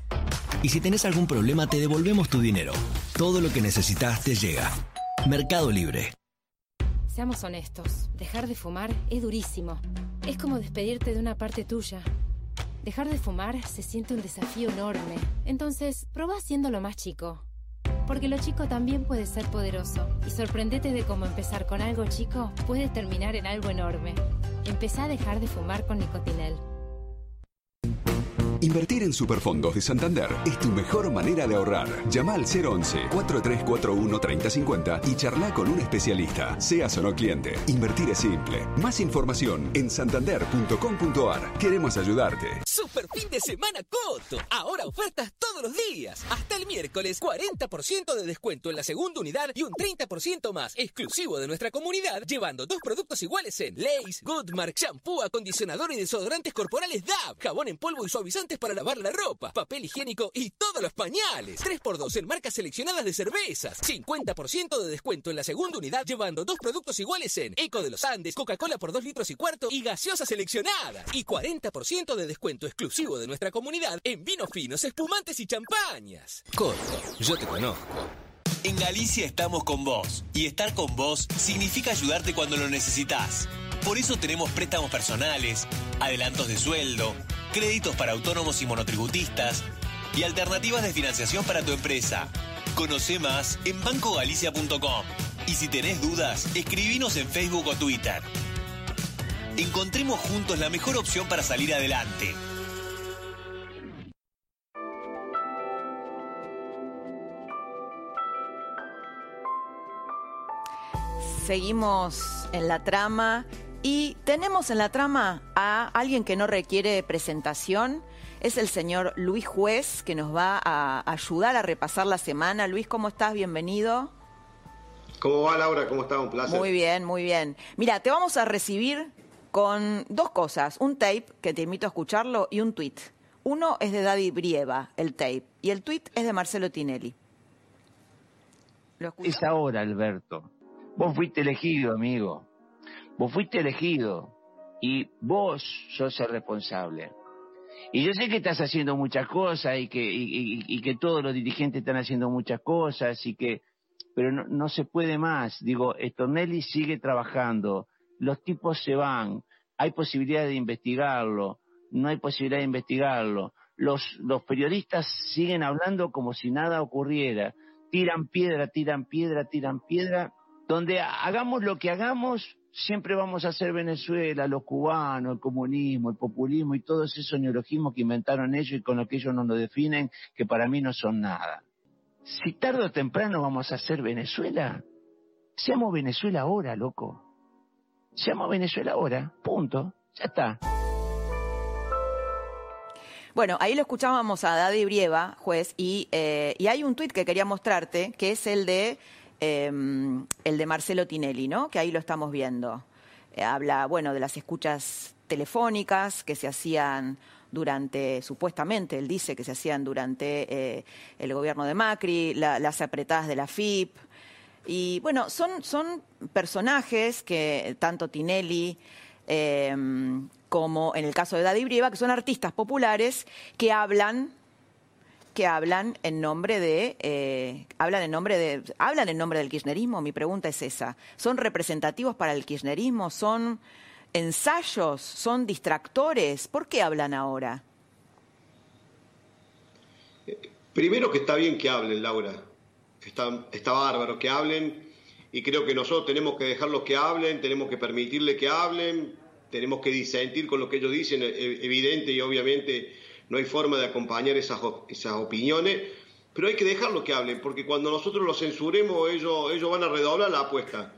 Y si tenés algún problema, te devolvemos tu dinero. Todo lo que necesitas te llega. Mercado Libre. Seamos honestos, dejar de fumar es durísimo. Es como despedirte de una parte tuya. Dejar de fumar se siente un desafío enorme. Entonces, probá haciéndolo más chico. Porque lo chico también puede ser poderoso. Y sorprendete de cómo empezar con algo chico puede terminar en algo enorme. Empezá a dejar de fumar con Nicotinel. Invertir en Superfondos de Santander es tu mejor manera de ahorrar. Llama al 011-4341-3050 y charla con un especialista, seas o no cliente. Invertir es simple. Más información en santander.com.ar. Queremos ayudarte. Super fin de semana Coto. Ahora ofertas todos los días. Hasta el miércoles, 40% de descuento en la segunda unidad y un 30% más exclusivo de nuestra comunidad, llevando dos productos iguales en Lace, Goodmark, shampoo, acondicionador y desodorantes corporales DAB, jabón en polvo y para lavar la ropa, papel higiénico y todos los pañales. 3x2 en marcas seleccionadas de cervezas. 50% de descuento en la segunda unidad, llevando dos productos iguales en Eco de los Andes, Coca-Cola por 2 litros y cuarto y gaseosa seleccionada. Y 40% de descuento exclusivo de nuestra comunidad en vinos finos, espumantes y champañas. Coto, yo te conozco. En Galicia estamos con vos. Y estar con vos significa ayudarte cuando lo necesitas. Por eso tenemos préstamos personales, adelantos de sueldo, créditos para autónomos y monotributistas y alternativas de financiación para tu empresa. Conoce más en bancogalicia.com. Y si tenés dudas, escribinos en Facebook o Twitter. Encontremos juntos la mejor opción para salir adelante. Seguimos en la trama y tenemos en la trama a alguien que no requiere presentación. Es el señor Luis Juez que nos va a ayudar a repasar la semana. Luis, ¿cómo estás? Bienvenido. ¿Cómo va Laura? ¿Cómo estás? Un placer. Muy bien, muy bien. Mira, te vamos a recibir con dos cosas. Un tape, que te invito a escucharlo, y un tweet. Uno es de David Brieva, el tape, y el tweet es de Marcelo Tinelli. Es ahora, Alberto. Vos fuiste elegido, amigo. Vos fuiste elegido y vos sos el responsable. Y yo sé que estás haciendo muchas cosas y que, y, que todos los dirigentes están haciendo muchas cosas y que, pero no, no se puede más. Digo, Estornelli sigue trabajando, los tipos se van, hay posibilidad de investigarlo, no hay posibilidad de investigarlo. Los, los periodistas siguen hablando como si nada ocurriera. Tiran piedra, tiran piedra, tiran piedra. Donde hagamos lo que hagamos, siempre vamos a hacer Venezuela, los cubanos, el comunismo, el populismo y todos esos neologismos que inventaron ellos y con los que ellos nos lo definen, que para mí no son nada. Si tarde o temprano vamos a hacer Venezuela, seamos Venezuela ahora, loco. se llama Venezuela ahora, punto, ya está. Bueno, ahí lo escuchábamos a Daddy Brieva, juez, y, eh, y hay un tuit que quería mostrarte, que es el de, eh, el de Marcelo Tinelli, ¿no? Que ahí lo estamos viendo. Eh, habla, bueno, de las escuchas telefónicas que se hacían durante, supuestamente, él dice que se hacían durante eh, el gobierno de Macri, la- las apretadas de la FIP. Y bueno, son, son personajes que tanto Tinelli eh, como en el caso de Daddy Brieva, que son artistas populares que hablan que hablan en nombre de eh, hablan en nombre de hablan en nombre del kirchnerismo mi pregunta es esa son representativos para el kirchnerismo son ensayos son distractores por qué hablan ahora Primero que está bien que hablen, Laura. Está, está bárbaro que hablen. Y creo que nosotros tenemos que dejarlos que hablen, tenemos que permitirle que hablen, tenemos que disentir con lo que ellos dicen, e- evidente y obviamente no hay forma de acompañar esas, esas opiniones, pero hay que dejarlos que hablen, porque cuando nosotros los censuremos, ellos, ellos van a redoblar la apuesta.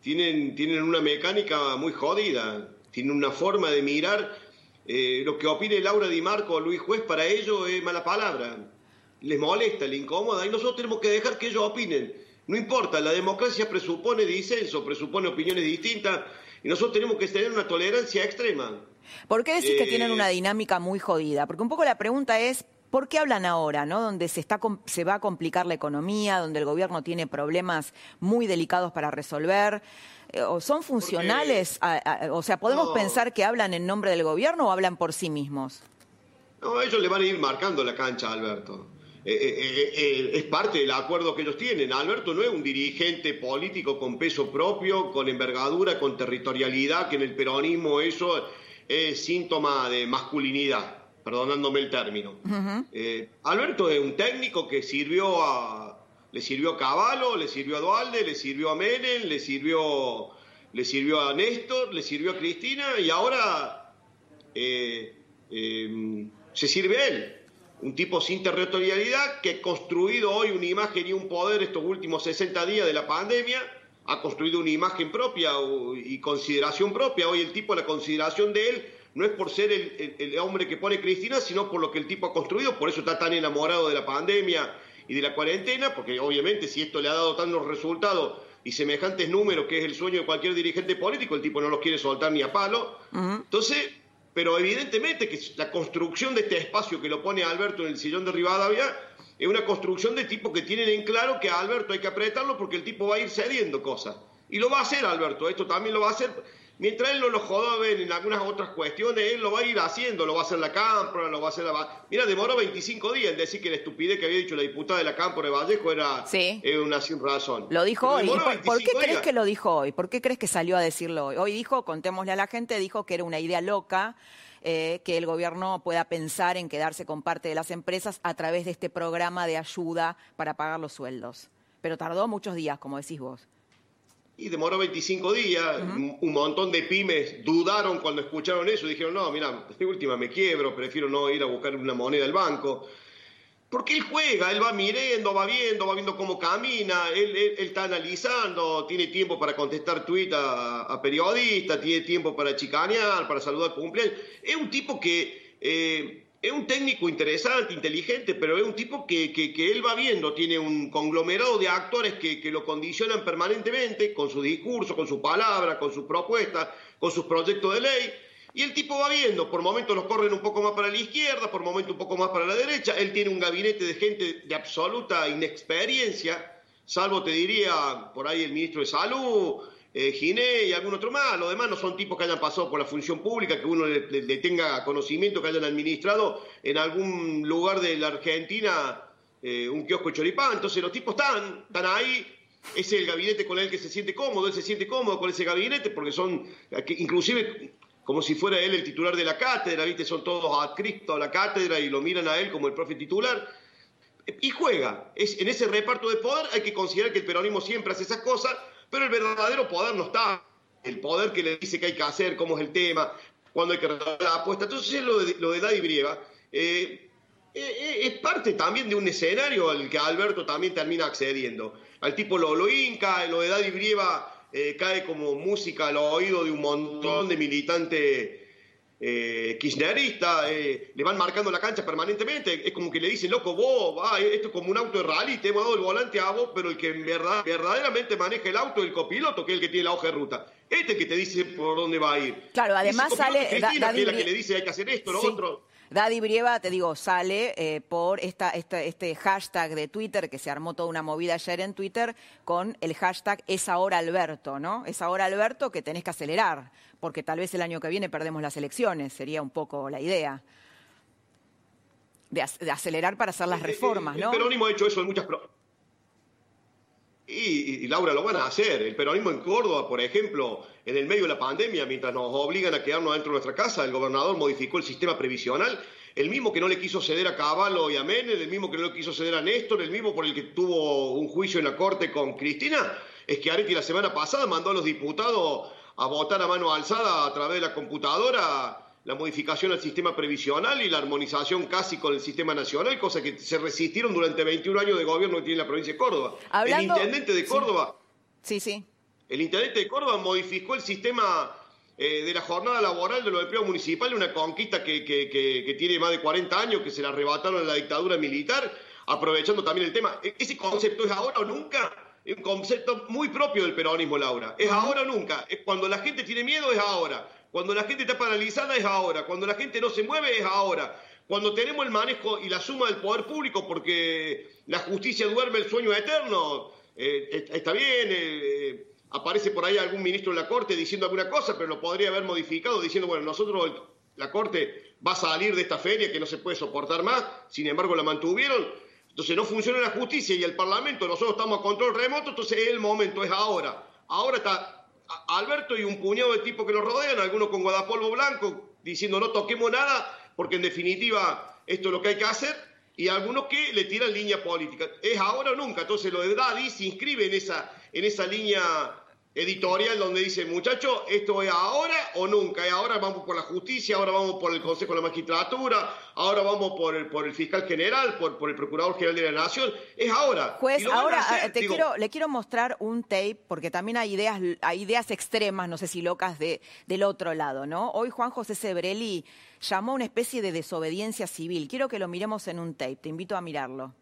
Tienen, tienen una mecánica muy jodida, tienen una forma de mirar. eh, lo que opine Laura Di Marco o Luis Juez para ellos es mala palabra les molesta, les incomoda, y nosotros tenemos que dejar que ellos opinen. No importa, la democracia presupone disenso, presupone opiniones distintas, y nosotros tenemos que tener una tolerancia extrema. ¿Por qué decís que Eh, tienen una dinámica muy jodida? Porque un poco la pregunta es, ¿por qué hablan ahora, no? Donde se, está, se va a complicar la economía, donde el gobierno tiene problemas muy delicados para resolver. Eh, ¿O son funcionales? a- a- o sea, ¿podemos No. pensar que hablan en nombre del gobierno o hablan por sí mismos? No, ellos le van a ir marcando la cancha Alberto. Eh, eh, eh, es parte del acuerdo que ellos tienen. Alberto no es un dirigente político con peso propio, con envergadura, con territorialidad, que en el peronismo eso es síntoma de masculinidad, perdonándome el término. Eh, Alberto es un técnico que sirvió a, le sirvió a Cavallo, le sirvió a Dualde, le sirvió a Menem, le sirvió, le sirvió a Néstor, le sirvió a Cristina y ahora se sirve a él. Un tipo sin territorialidad que ha construido hoy una imagen y un poder estos últimos 60 días de la pandemia, ha construido una imagen propia y consideración propia. Hoy el tipo, la consideración de él no es por ser el, el- el hombre que pone Cristina, sino por lo que el tipo ha construido, por eso está tan enamorado de la pandemia y de la cuarentena, porque obviamente si esto le ha dado tantos resultados y semejantes números, que es el sueño de cualquier dirigente político, el tipo no los quiere soltar ni a palo. Entonces, pero evidentemente que la construcción de este espacio que lo pone Alberto en el sillón de Rivadavia es una construcción de tipo que tienen en claro que a Alberto hay que apretarlo porque el tipo va a ir cediendo cosas. Y lo va a hacer Alberto, esto también lo va a hacer. Mientras él no lo joden en algunas otras cuestiones, él lo va a ir haciendo, lo va a hacer la Cámpora, lo va a hacer la... Mira, demoró 25 días en decir que la estupidez que había dicho la diputada de la Cámpora de Vallejo era eh, una sin razón. Lo dijo hoy. ¿Y demoró ¿Por, por qué 25 crees que lo dijo hoy? ¿Por qué crees que salió a decirlo hoy? Hoy dijo, contémosle a la gente, dijo que era una idea loca eh, que el gobierno pueda pensar en quedarse con parte de las empresas a través de este programa de ayuda para pagar los sueldos. Pero tardó muchos días, como decís vos. Y demoró 25 días, un, un montón de pymes dudaron cuando escucharon eso, dijeron, no, mira, de última me quiebro, prefiero no ir a buscar una moneda al banco. Porque él juega, él va mirando, va viendo, va viendo cómo camina, él, él- él está analizando, tiene tiempo para contestar tweets a, a periodistas, tiene tiempo para chicanear, para saludar cumpleaños. Es un tipo que eh, es un técnico interesante, inteligente, pero es un tipo que, él va viendo, tiene un conglomerado de actores que, que lo condicionan permanentemente con su discurso, con su palabra, con sus propuestas, con sus proyectos de ley. Y el tipo va viendo, por momentos los corren un poco más para la izquierda, por momentos un poco más para la derecha. Él tiene un gabinete de gente de absoluta inexperiencia, salvo te diría por ahí el ministro de Salud, eh, Giné y algún otro más. Los demás no son tipos que hayan pasado por la función pública, que uno le, tenga conocimiento, que hayan administrado en algún lugar de la Argentina eh, un kiosco de choripán. Entonces los tipos están, están ahí. Es el gabinete con el que se siente cómodo, él se siente cómodo con ese gabinete porque son, inclusive como si fuera él el titular de la cátedra, ¿viste? Son todos adscritos a la cátedra y lo miran a él como el profe titular. Y juega. Es, en ese reparto de poder hay que considerar que el peronismo siempre hace esas cosas, pero el verdadero poder no está. El poder que le dice que hay que hacer, cómo es el tema, cuándo hay que regalar la apuesta. Entonces es lo de, lo de Daddy Brieva. Eh, eh, eh, es parte también de un escenario al que Alberto también termina accediendo. Al tipo lo, lo hinca, lo de Daddy Brieva cae como música al oído de un montón de militantes eh, kirchnerista, eh, le van marcando la cancha permanentemente, es como que le dicen, loco, vos, va, esto es como un auto de rally, te hemos dado el volante a vos, pero el que verdad, verdaderamente maneja el auto es el copiloto, que es el que tiene la hoja de ruta. Este es el que te dice por dónde va a ir. Claro, además sale... Da- que es la que le dice hay que hacer esto, lo Sí. otro. Daddy Brieva, te digo, sale eh, por esta, esta- este hashtag de Twitter, que se armó toda una movida ayer en Twitter, con el hashtag es ahora Alberto, ¿no? Es ahora Alberto que tenés que acelerar, porque tal vez el año que viene perdemos las elecciones, sería un poco la idea. De, ac- de acelerar para hacer las reformas, El ¿no? peronismo ha hecho eso en muchas... pro- Y, Laura, lo van a hacer. El peronismo en Córdoba, por ejemplo, en el medio de la pandemia, mientras nos obligan a quedarnos dentro de nuestra casa, el gobernador modificó el sistema previsional, el mismo que no le quiso ceder a Caballo y a Menem, el mismo que no le quiso ceder a Néstor, el mismo por el que tuvo un juicio en la corte con Cristina, es que Areti la semana pasada mandó a los diputados a votar a mano alzada a través de la computadora la modificación al sistema previsional y la armonización casi con el sistema nacional, cosa que se resistieron durante 21 años de gobierno que tiene la provincia de Córdoba. Hablando- el intendente de. Córdoba, Sí, sí. el intendente de Córdoba modificó el sistema eh, de la jornada laboral de los empleados municipales, una conquista que, que- que- que tiene más de 40 años, que se la arrebataron en la dictadura militar, aprovechando también el tema. E- Ese concepto es ahora o nunca. Es un concepto muy propio del peronismo, Laura. Es ahora o nunca. Es cuando la gente tiene miedo, es ahora. Cuando la gente está paralizada, es ahora. Cuando la gente no se mueve, es ahora. Cuando tenemos el manejo y la suma del poder público, porque la justicia duerme el sueño eterno, eh, est- está bien. eh, aparece por ahí algún ministro de la Corte diciendo alguna cosa, pero lo podría haber modificado diciendo, bueno, nosotros, la Corte va a salir de esta feria que no se puede soportar más, sin embargo la mantuvieron. Entonces no funciona la justicia y el Parlamento, nosotros estamos a control remoto, entonces es el momento, es ahora. Ahora está Alberto y un puñado de tipos que lo rodean, algunos con guardapolvo blanco, diciendo no toquemos nada, porque en definitiva esto es lo que hay que hacer, y algunos que le tiran línea política. Es ahora o nunca. Entonces lo de Daddy se inscribe en esa, en esa línea editorial donde dice, muchachos, esto es ahora o nunca, y ahora vamos por la justicia, ahora vamos por el Consejo de la Magistratura, ahora vamos por el, por el fiscal general, por, por el Procurador General de la Nación, es ahora. Juez, ahora hacer, eh, te digo, quiero, le quiero mostrar un tape, porque también hay ideas, hay ideas extremas, no sé si locas, de, del otro lado, ¿no? Hoy Juan José Sebrelli llamó a una especie de desobediencia civil. Quiero que lo miremos en un tape, te invito a mirarlo.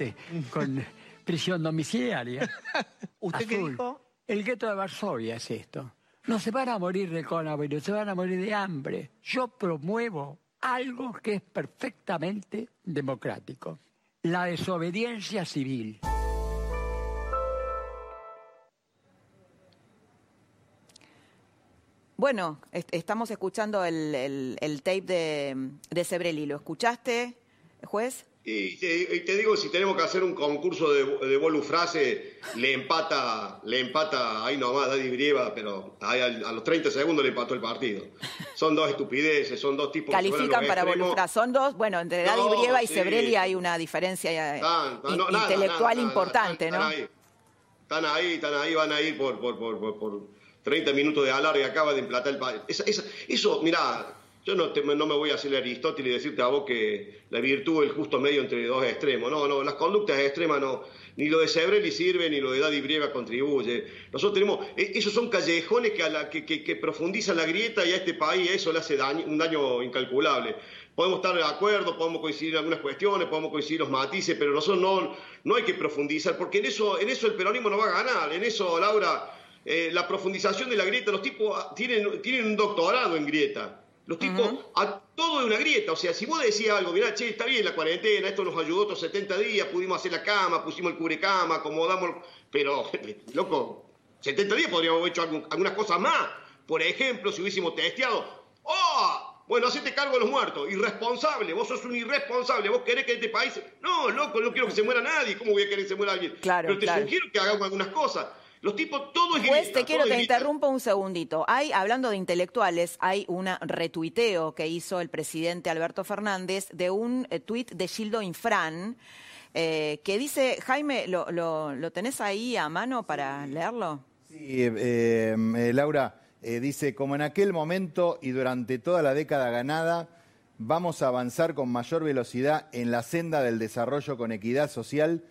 este, con prisión domiciliaria. ¿Usted qué dijo? El gueto de Varsovia es esto. No se van a morir de coronavirus, se van a morir de hambre. Yo promuevo algo que es perfectamente democrático. La desobediencia civil. Bueno, est- estamos escuchando el, el- el tape de, de Sebrelli. ¿Lo escuchaste, juez? Y te, y te digo, si tenemos que hacer un concurso de, de bolufrase, le empata, le empata ahí nomás Daddy Brieva, pero ahí al- a, los 30 segundos le empató el partido. Son dos estupideces, son dos tipos Califican para extremos. Bolufra. Son dos, bueno, entre Daddy No, Brieva y sí. Sebrelli hay una diferencia eh, Tan- tan- in- no, nada, intelectual nada, importante, ¿no? Están ahí, están ahí, van a ir por, por, por, por, por 30 minutos de alargue, acaba de emplatar el esa- eso, mirá, yo no, me voy a hacer Aristóteles y decirte a vos que la virtud es el justo medio entre dos extremos. No, no, las conductas extremas no. Ni lo de Sebrelli sirve, ni lo de Daddy Brieva contribuye. Nosotros tenemos, e- esos son callejones que, a la, profundizan la grieta y a este país eso le hace daño- un daño incalculable. Podemos estar de acuerdo, podemos coincidir en algunas cuestiones, podemos coincidir los matices, pero nosotros no, no hay que profundizar, porque en eso, en eso el peronismo no va a ganar. En eso, Laura, eh, la profundización de la grieta, los tipos ah, tienen, tienen un doctorado en grieta. Los tipos, a todo de una grieta. O sea, si vos decías algo, mirá, che, está bien la cuarentena, esto nos ayudó otros 70 días, pudimos hacer la cama, pusimos el cubrecama, acomodamos. Pero, loco, 70 días podríamos haber hecho algún- algunas cosas más. Por ejemplo, si hubiésemos testeado. ¡Oh! Bueno, hacete cargo de los muertos. Irresponsable. Vos sos un irresponsable. Vos querés que este país. No, loco, no quiero que se muera nadie. ¿Cómo voy a querer que se muera alguien? Claro, Pero te claro. sugiero que hagamos algunas cosas. Los tipos, todo es grieta, te quiero, te grieta. interrumpo un segundito. Hay, hablando de intelectuales, hay un retuiteo que hizo el presidente Alberto Fernández de un eh, tuit de Gildo Infran eh, que dice, Jaime, ¿lo, lo, lo tenés ahí a mano para leerlo? Sí, eh, eh, Laura eh, dice, como en aquel momento y durante toda la década ganada, vamos a avanzar con mayor velocidad en la senda del desarrollo con equidad social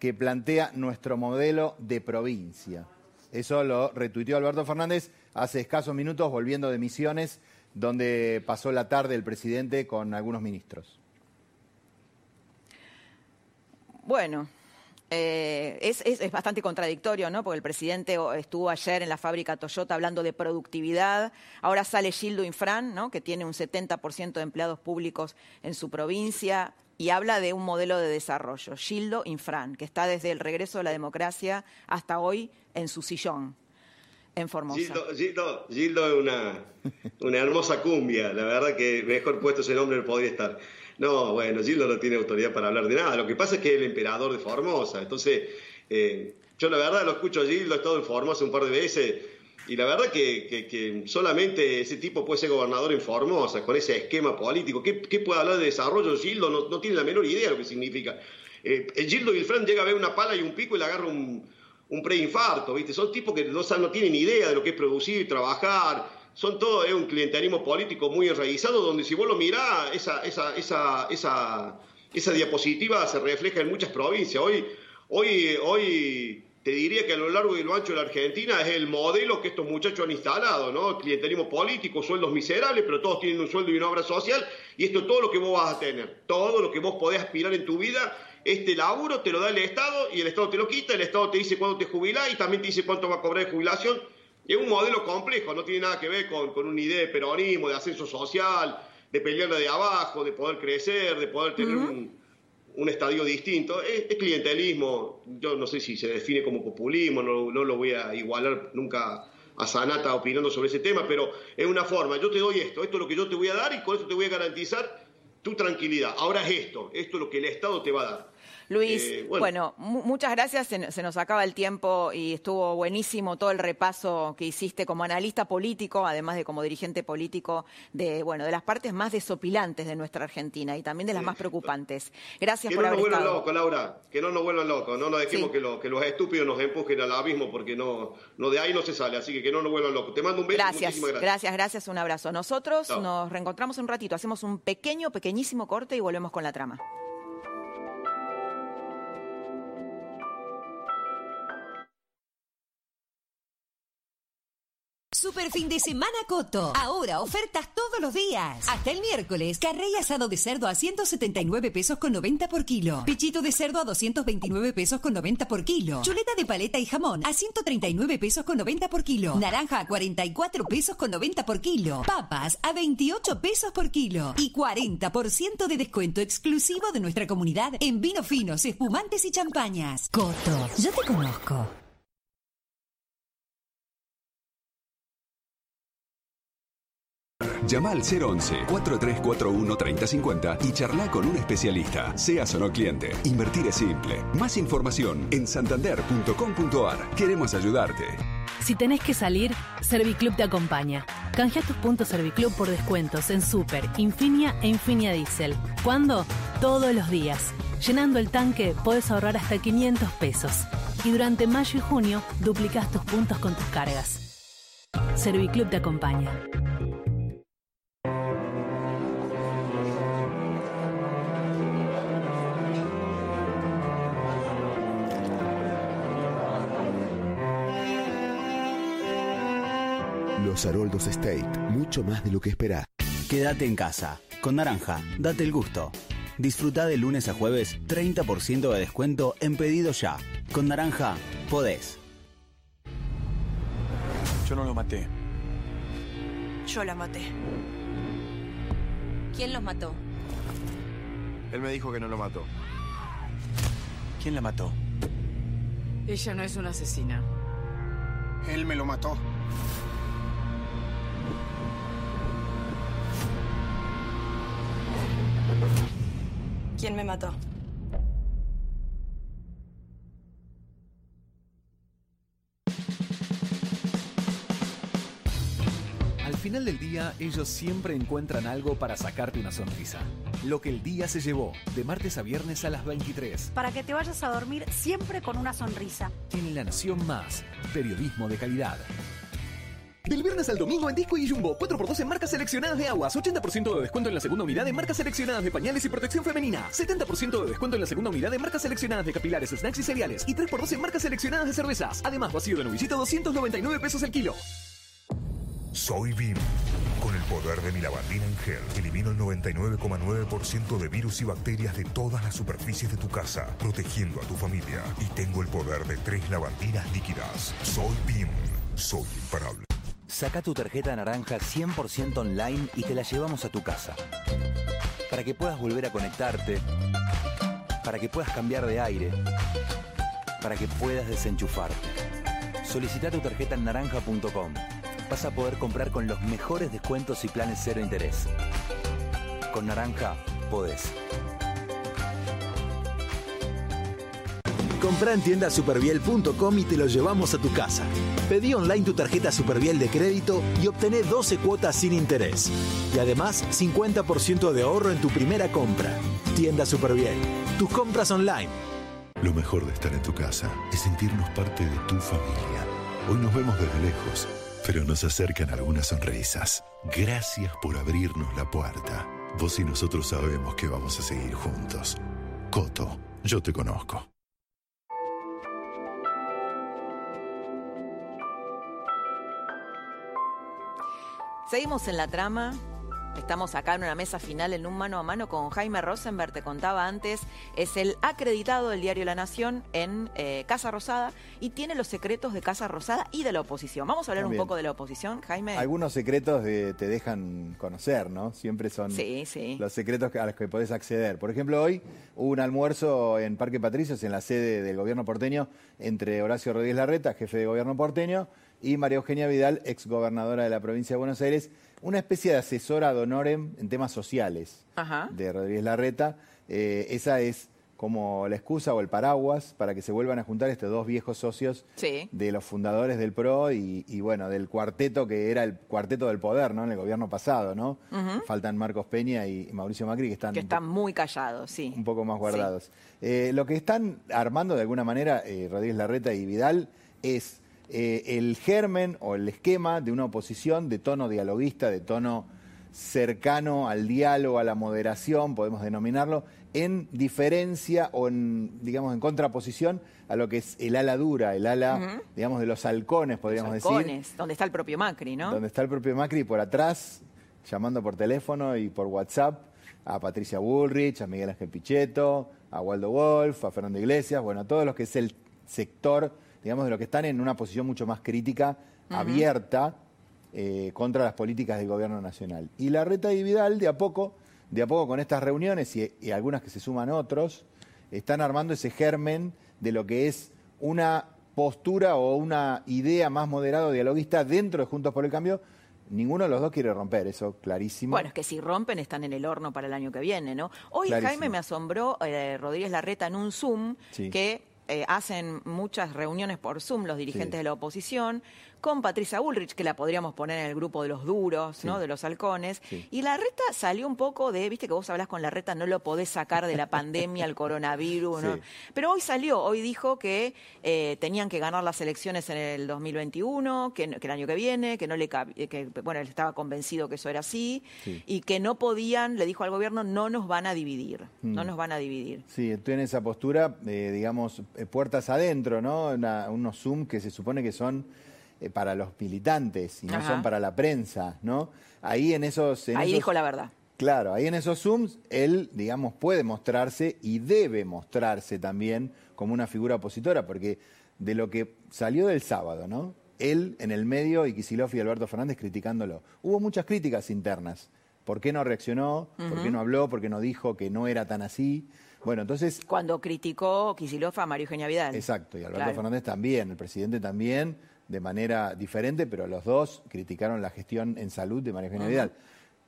que plantea nuestro modelo de provincia. Eso lo retuiteó Alberto Fernández hace escasos minutos volviendo de misiones donde pasó la tarde el presidente con algunos ministros. Bueno, eh, es, es, bastante contradictorio, ¿no? Porque el presidente estuvo ayer en la fábrica Toyota hablando de productividad. Ahora sale Gildo Infran, ¿no? Que tiene un 70% de empleados públicos en su provincia y habla de un modelo de desarrollo. Gildo Infran, que está desde el regreso de la democracia hasta hoy en su sillón en Formosa. Gildo, Gildo, Gildo es una, una hermosa cumbia. La verdad que mejor puesto ese nombre no podría estar. No, bueno, Gildo no tiene autoridad para hablar de nada. Lo que pasa es que es el emperador de Formosa. Entonces, eh, yo la verdad lo escucho a Gildo, he estado en Formosa un par de veces. Y la verdad que, que, que, solamente ese tipo puede ser gobernador en Formosa, con ese esquema político. ¿Qué, qué puede hablar de desarrollo? Gildo no, no, tiene la menor idea de lo que significa. Eh, Gildo Guilfrán llega a ver una pala y un pico y le agarra un, un preinfarto, ¿viste? Son tipos que no, no tienen idea de lo que es producir, trabajar, son todo es un clientelismo político muy enraizado, donde si vos lo mirás, esa, esa, esa, esa, esa diapositiva se refleja en muchas provincias. Hoy, hoy, hoy te diría que a lo largo y lo ancho de la Argentina es el modelo que estos muchachos han instalado, ¿no? Clientelismo político, sueldos miserables, pero todos tienen un sueldo y una obra social, y esto es todo lo que vos vas a tener, todo lo que vos podés aspirar en tu vida este laburo te lo da el Estado y el Estado te lo quita, el Estado te dice cuándo te jubilás y también te dice cuánto va a cobrar de jubilación. Es un modelo complejo, no tiene nada que ver con, con una idea de peronismo, de ascenso social, de pelearla de abajo, de poder crecer, de poder tener uh -huh. un, un, estadio distinto. Es, clientelismo, yo no sé si se define como populismo, no, no lo voy a igualar nunca a Sanata opinando sobre ese tema, pero es una forma, yo te doy esto, esto es lo que yo te voy a dar y con eso te voy a garantizar tu tranquilidad. Ahora es esto, esto es lo que el Estado te va a dar. Luis, eh, bueno, bueno muchas gracias. Se, se, nos acaba el tiempo y estuvo buenísimo todo el repaso que hiciste como analista político, además de como dirigente político de bueno de las partes más desopilantes de nuestra Argentina y también de las más preocupantes. Gracias que por no haber nos vuelvan locos, Laura. Que no nos vuelvan locos. No nos dejemos sí. que, lo, que, los estúpidos nos empujen al abismo porque no, no de ahí no se sale. Así que que no nos vuelvan locos. Te mando un beso. Gracias, gracias, gracias, gracias, un abrazo. Nosotros nos reencontramos un ratito, hacemos un pequeño, pequeñísimo corte y volvemos con la trama. Super fin de semana Coto. Ahora ofertas todos los días. Hasta el miércoles. Carrey asado de cerdo a 179 pesos con 90 por kilo. Pichito de cerdo a 229 pesos con 90 por kilo. Chuleta de paleta y jamón a 139 pesos con 90 por kilo. Naranja a 44 pesos con 90 por kilo. Papas a 28 pesos por kilo. Y 40% de descuento exclusivo de nuestra comunidad en vinos finos, espumantes y champañas. Coto, yo te conozco. Llama al 011-4341-3050 y charla con un especialista, seas o no cliente. Invertir es simple. Más información en santander.com.ar. Queremos ayudarte. Si tenés que salir, Serviclub te acompaña. Canjea tus puntos Serviclub por descuentos en Super, Infinia e Infinia Diesel. ¿Cuándo? Todos los días. Llenando el tanque podés ahorrar hasta 500 pesos. Y durante mayo y junio duplicás tus puntos con tus cargas. Serviclub te acompaña. Los Haroldos State, mucho más de lo que esperás. Quédate en casa. Con Naranja, date el gusto. Disfruta de lunes a jueves 30% de descuento en pedido ya. Con Naranja, podés. Yo no lo maté. Yo la maté. ¿Quién los mató? Él me dijo que no lo mató. ¿Quién la mató? Ella no es una asesina. Él me lo mató. ¿Quién me mató? Al final del día, ellos siempre encuentran algo para sacarte una sonrisa. Lo que el día se llevó, de martes a viernes a las 23. Para que te vayas a dormir siempre con una sonrisa. En La Nación Más, periodismo de calidad. Del viernes al domingo en Disco y Jumbo, 4x2 en marcas seleccionadas de aguas, 80% de descuento en la segunda unidad de marcas seleccionadas de pañales y protección femenina, 70% de descuento en la segunda unidad de marcas seleccionadas de capilares, snacks y cereales, y 3x2 en marcas seleccionadas de cervezas. Además, vacío de novillito, 299 pesos el kilo. Soy BIM. Con el poder de mi lavandina en gel, elimino el 99,9% de virus y bacterias de todas las superficies de tu casa, protegiendo a tu familia. Y tengo el poder de tres lavandinas líquidas. Soy BIM. Soy imparable. Saca tu tarjeta naranja 100% online y te la llevamos a tu casa. Para que puedas volver a conectarte, para que puedas cambiar de aire, para que puedas desenchufarte. Solicita tu tarjeta en naranja.com. Vas a poder comprar con los mejores descuentos y planes cero interés. Con Naranja podés. Comprá en tiendasuperviel.com y te lo llevamos a tu casa. Pedí online tu tarjeta Superviel de crédito y obtené 12 cuotas sin interés. Y además 50% de ahorro en tu primera compra. Tienda Superviel. Tus compras online. Lo mejor de estar en tu casa es sentirnos parte de tu familia. Hoy nos vemos desde lejos, pero nos acercan algunas sonrisas. Gracias por abrirnos la puerta. Vos y nosotros sabemos que vamos a seguir juntos. Coto, yo te conozco. Seguimos en la trama. Estamos acá en una mesa final en un mano a mano con Jaime Rosenberg, te contaba antes, es el acreditado del diario La Nación en eh, Casa Rosada y tiene los secretos de Casa Rosada y de la oposición. Vamos a hablar También. un poco de la oposición, Jaime. Algunos secretos de- te dejan conocer, ¿no? Siempre son Sí, sí. los secretos a los que podés acceder. Por ejemplo, hoy hubo un almuerzo en Parque Patricios, en la sede del gobierno porteño, entre Horacio Rodríguez Larreta, jefe de gobierno porteño, y María Eugenia Vidal, ex gobernadora de la provincia de Buenos Aires, una especie de asesora de honorem en temas sociales Ajá. de Rodríguez Larreta. Eh, esa es como la excusa o el paraguas para que se vuelvan a juntar estos dos viejos socios Sí. de los fundadores del PRO y, y, bueno, del cuarteto que era el cuarteto del poder, ¿no? En el gobierno pasado, ¿no? Faltan Marcos Peña y Mauricio Macri que están Que están muy callados, sí. un poco más guardados. Eh, lo que están armando de alguna manera eh, Rodríguez Larreta y Vidal es eh, el germen o el esquema de una oposición de tono dialoguista, de tono cercano al diálogo, a la moderación, podemos denominarlo, en diferencia o en, digamos, en contraposición a lo que es el ala dura, el ala, digamos, de los halcones, podríamos decir Halcones, donde está el propio Macri, ¿no? donde está el propio Macri por atrás, llamando por teléfono y por WhatsApp a Patricia Bullrich, a Miguel Ángel Pichetto, a Waldo Wolf, a Fernando Iglesias, bueno, a todos los que es el sector, digamos, de los que están en una posición mucho más crítica, abierta, eh, contra las políticas del gobierno nacional. Y la reta y Vidal, de a poco, de a poco con estas reuniones y, y algunas que se suman otros, están armando ese germen de lo que es una postura o una idea más moderada o dialoguista dentro de Juntos por el Cambio. Ninguno de los dos quiere romper, eso clarísimo. Bueno, es que si rompen están en el horno para el año que viene, ¿no? Hoy Clarísimo. Jaime me asombró eh, Rodríguez Larreta en un Zoom Sí. que eh, hacen muchas reuniones por Zoom los dirigentes Sí. de la oposición con Patricia Bullrich, que la podríamos poner en el grupo de los duros, ¿no? Sí. De los halcones. Sí. Y la reta salió un poco de, viste que vos hablas con la reta, no lo podés sacar de la pandemia, el coronavirus, ¿no? Sí. Pero hoy salió, hoy dijo que eh, tenían que ganar las elecciones en el 2021, que, que el año que viene, que no le eh, que bueno, él estaba convencido que eso era así Sí. y que no podían, le dijo al gobierno, no nos van a dividir, no Mm. nos van a dividir. Sí, estoy en esa postura, eh, digamos, puertas adentro, ¿no? Una- unos Zoom que se supone que son eh, para los militantes y no Ajá. son para la prensa, ¿no? Ahí en esos... en Ahí esos- dijo la verdad. Claro, ahí en esos Zooms él, digamos, puede mostrarse y debe mostrarse también como una figura opositora, porque de lo que salió del sábado, ¿no? Él en el medio y Kicillof y Alberto Fernández criticándolo. Hubo muchas críticas internas. ¿Por qué no reaccionó? ¿Por qué no habló? ¿Por qué no dijo que no era tan así? Bueno, entonces Cuando criticó Kicillof a Mario Eugenia Vidal. Exacto, y Alberto Claro. Fernández también, el presidente también, de manera diferente, pero los dos criticaron la gestión en salud de María Eugenia. Vidal.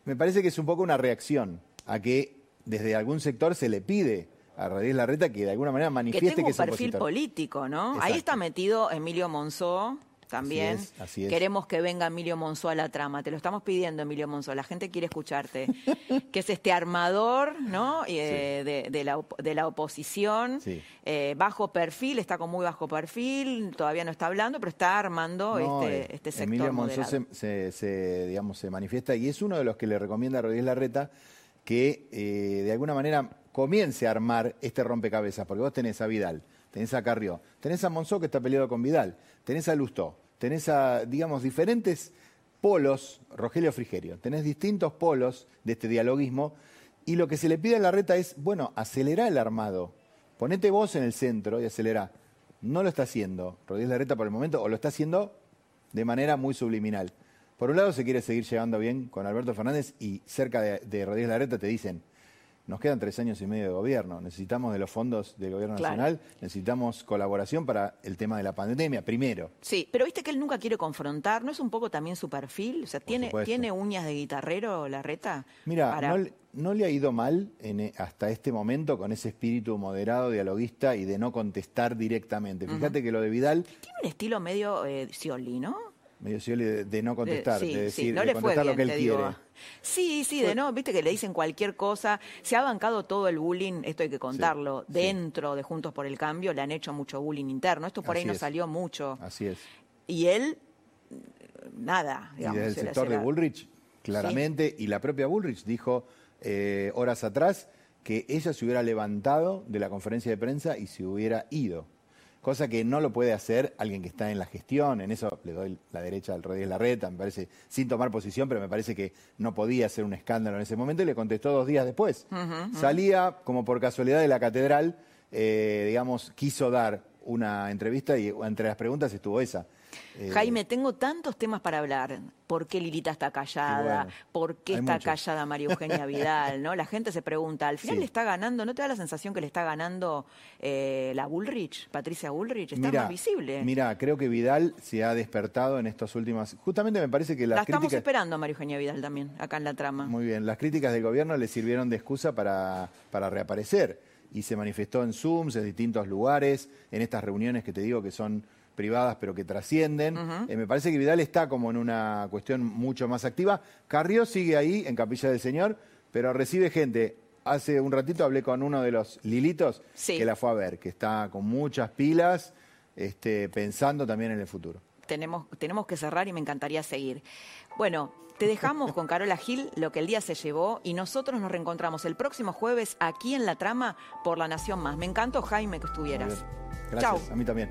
Me parece que es un poco una reacción a que desde algún sector se le pide a Rodríguez Larreta que de alguna manera Que manifieste tenga que, un es perfil opositor. político, ¿no? Ahí está metido Emilio Monzó, también. Así es, así es. Queremos que venga Emilio Monzó a la trama. Te lo estamos pidiendo, Emilio Monzó. La gente quiere escucharte. que es este armador, ¿no? Eh, de, de la, de la oposición. Sí. Eh, bajo perfil, está con muy bajo perfil, todavía no está hablando, pero está armando No, este, eh, este sector Emilio Monzó se, se- se, digamos, se manifiesta y es uno de los que le recomienda a Rodríguez Larreta que eh, de alguna manera comience a armar este rompecabezas, porque vos tenés a Vidal, tenés a Carrió, tenés a Monzó que está peleado con Vidal, tenés a Lustó, tenés a, digamos, diferentes polos, Rogelio Frigerio, tenés distintos polos de este dialoguismo y lo que se le pide a Larreta es, bueno, acelera el armado, ponete vos en el centro y acelera. No lo está haciendo Rodríguez Larreta por el momento, o lo está haciendo de manera muy subliminal. Por un lado se quiere seguir llegando bien con Alberto Fernández y cerca de, de Rodríguez Larreta te dicen, nos quedan tres años y medio de gobierno, necesitamos de los fondos del gobierno Claro. nacional, necesitamos colaboración para el tema de la pandemia, primero. Sí, pero viste que él nunca quiere confrontar, ¿no es un poco también su perfil? O sea, ¿tiene. ¿tiene uñas de guitarrero la reta? Mira, Para- no, le- no le ha ido mal en, e- hasta este momento con ese espíritu moderado, dialoguista y de no contestar directamente. Fíjate que lo de Vidal, Tiene un estilo medio eh, Scioli, ¿no? Medio de, de no contestar, sí, de sí, decir, no de le fue contestar bien, lo que él quiere. digo. Sí, sí, de no, viste que le dicen cualquier cosa. Se ha bancado todo el bullying, esto hay que contarlo, dentro de Juntos por el Cambio, le han hecho mucho bullying interno. Esto por ahí no es. salió mucho. Así es. Y él, nada, Y digamos. desde el sector de Bullrich, claramente, y la propia Bullrich dijo eh, horas atrás que ella se hubiera levantado de la conferencia de prensa y se hubiera ido. Cosa que no lo puede hacer alguien que está en la gestión, en eso le doy la derecha al Rodríguez Larreta, me parece, sin tomar posición, pero me parece que no podía ser un escándalo en ese momento y le contestó dos días después. Salía, como por casualidad de la catedral, eh, digamos, quiso dar una entrevista y entre las preguntas estuvo esa. Eh, Jaime, tengo tantos temas para hablar. ¿Por qué Lilita está callada? Bueno, ¿Por qué está muchos. callada María Eugenia Vidal? ¿no? La gente se pregunta, ¿al final Sí. le está ganando? ¿No te da la sensación que le está ganando eh, la Bullrich, Patricia Bullrich? Está más visible. Mira, creo que Vidal se ha despertado en estas últimas. Justamente me parece que la las estamos críticas. esperando a María Eugenia Vidal también, acá en la trama. Muy bien, las críticas del gobierno le sirvieron de excusa para, para reaparecer. Y se manifestó en Zooms, en distintos lugares, en estas reuniones que te digo que son privadas pero que trascienden. Eh, me parece que Vidal está como en una cuestión mucho más activa. Carrió sigue ahí, en Capilla del Señor, pero recibe gente. Hace un ratito hablé con uno de los Lilitos Sí. que la fue a ver, que está con muchas pilas, este, pensando también en el futuro. Tenemos, tenemos que cerrar y me encantaría seguir. Bueno, te dejamos con Carola Gil, lo que el día se llevó, y nosotros nos reencontramos el próximo jueves aquí en La Trama por La Nación Más. Me encantó, Jaime, que estuvieras. Gracias, Chau. a mí también.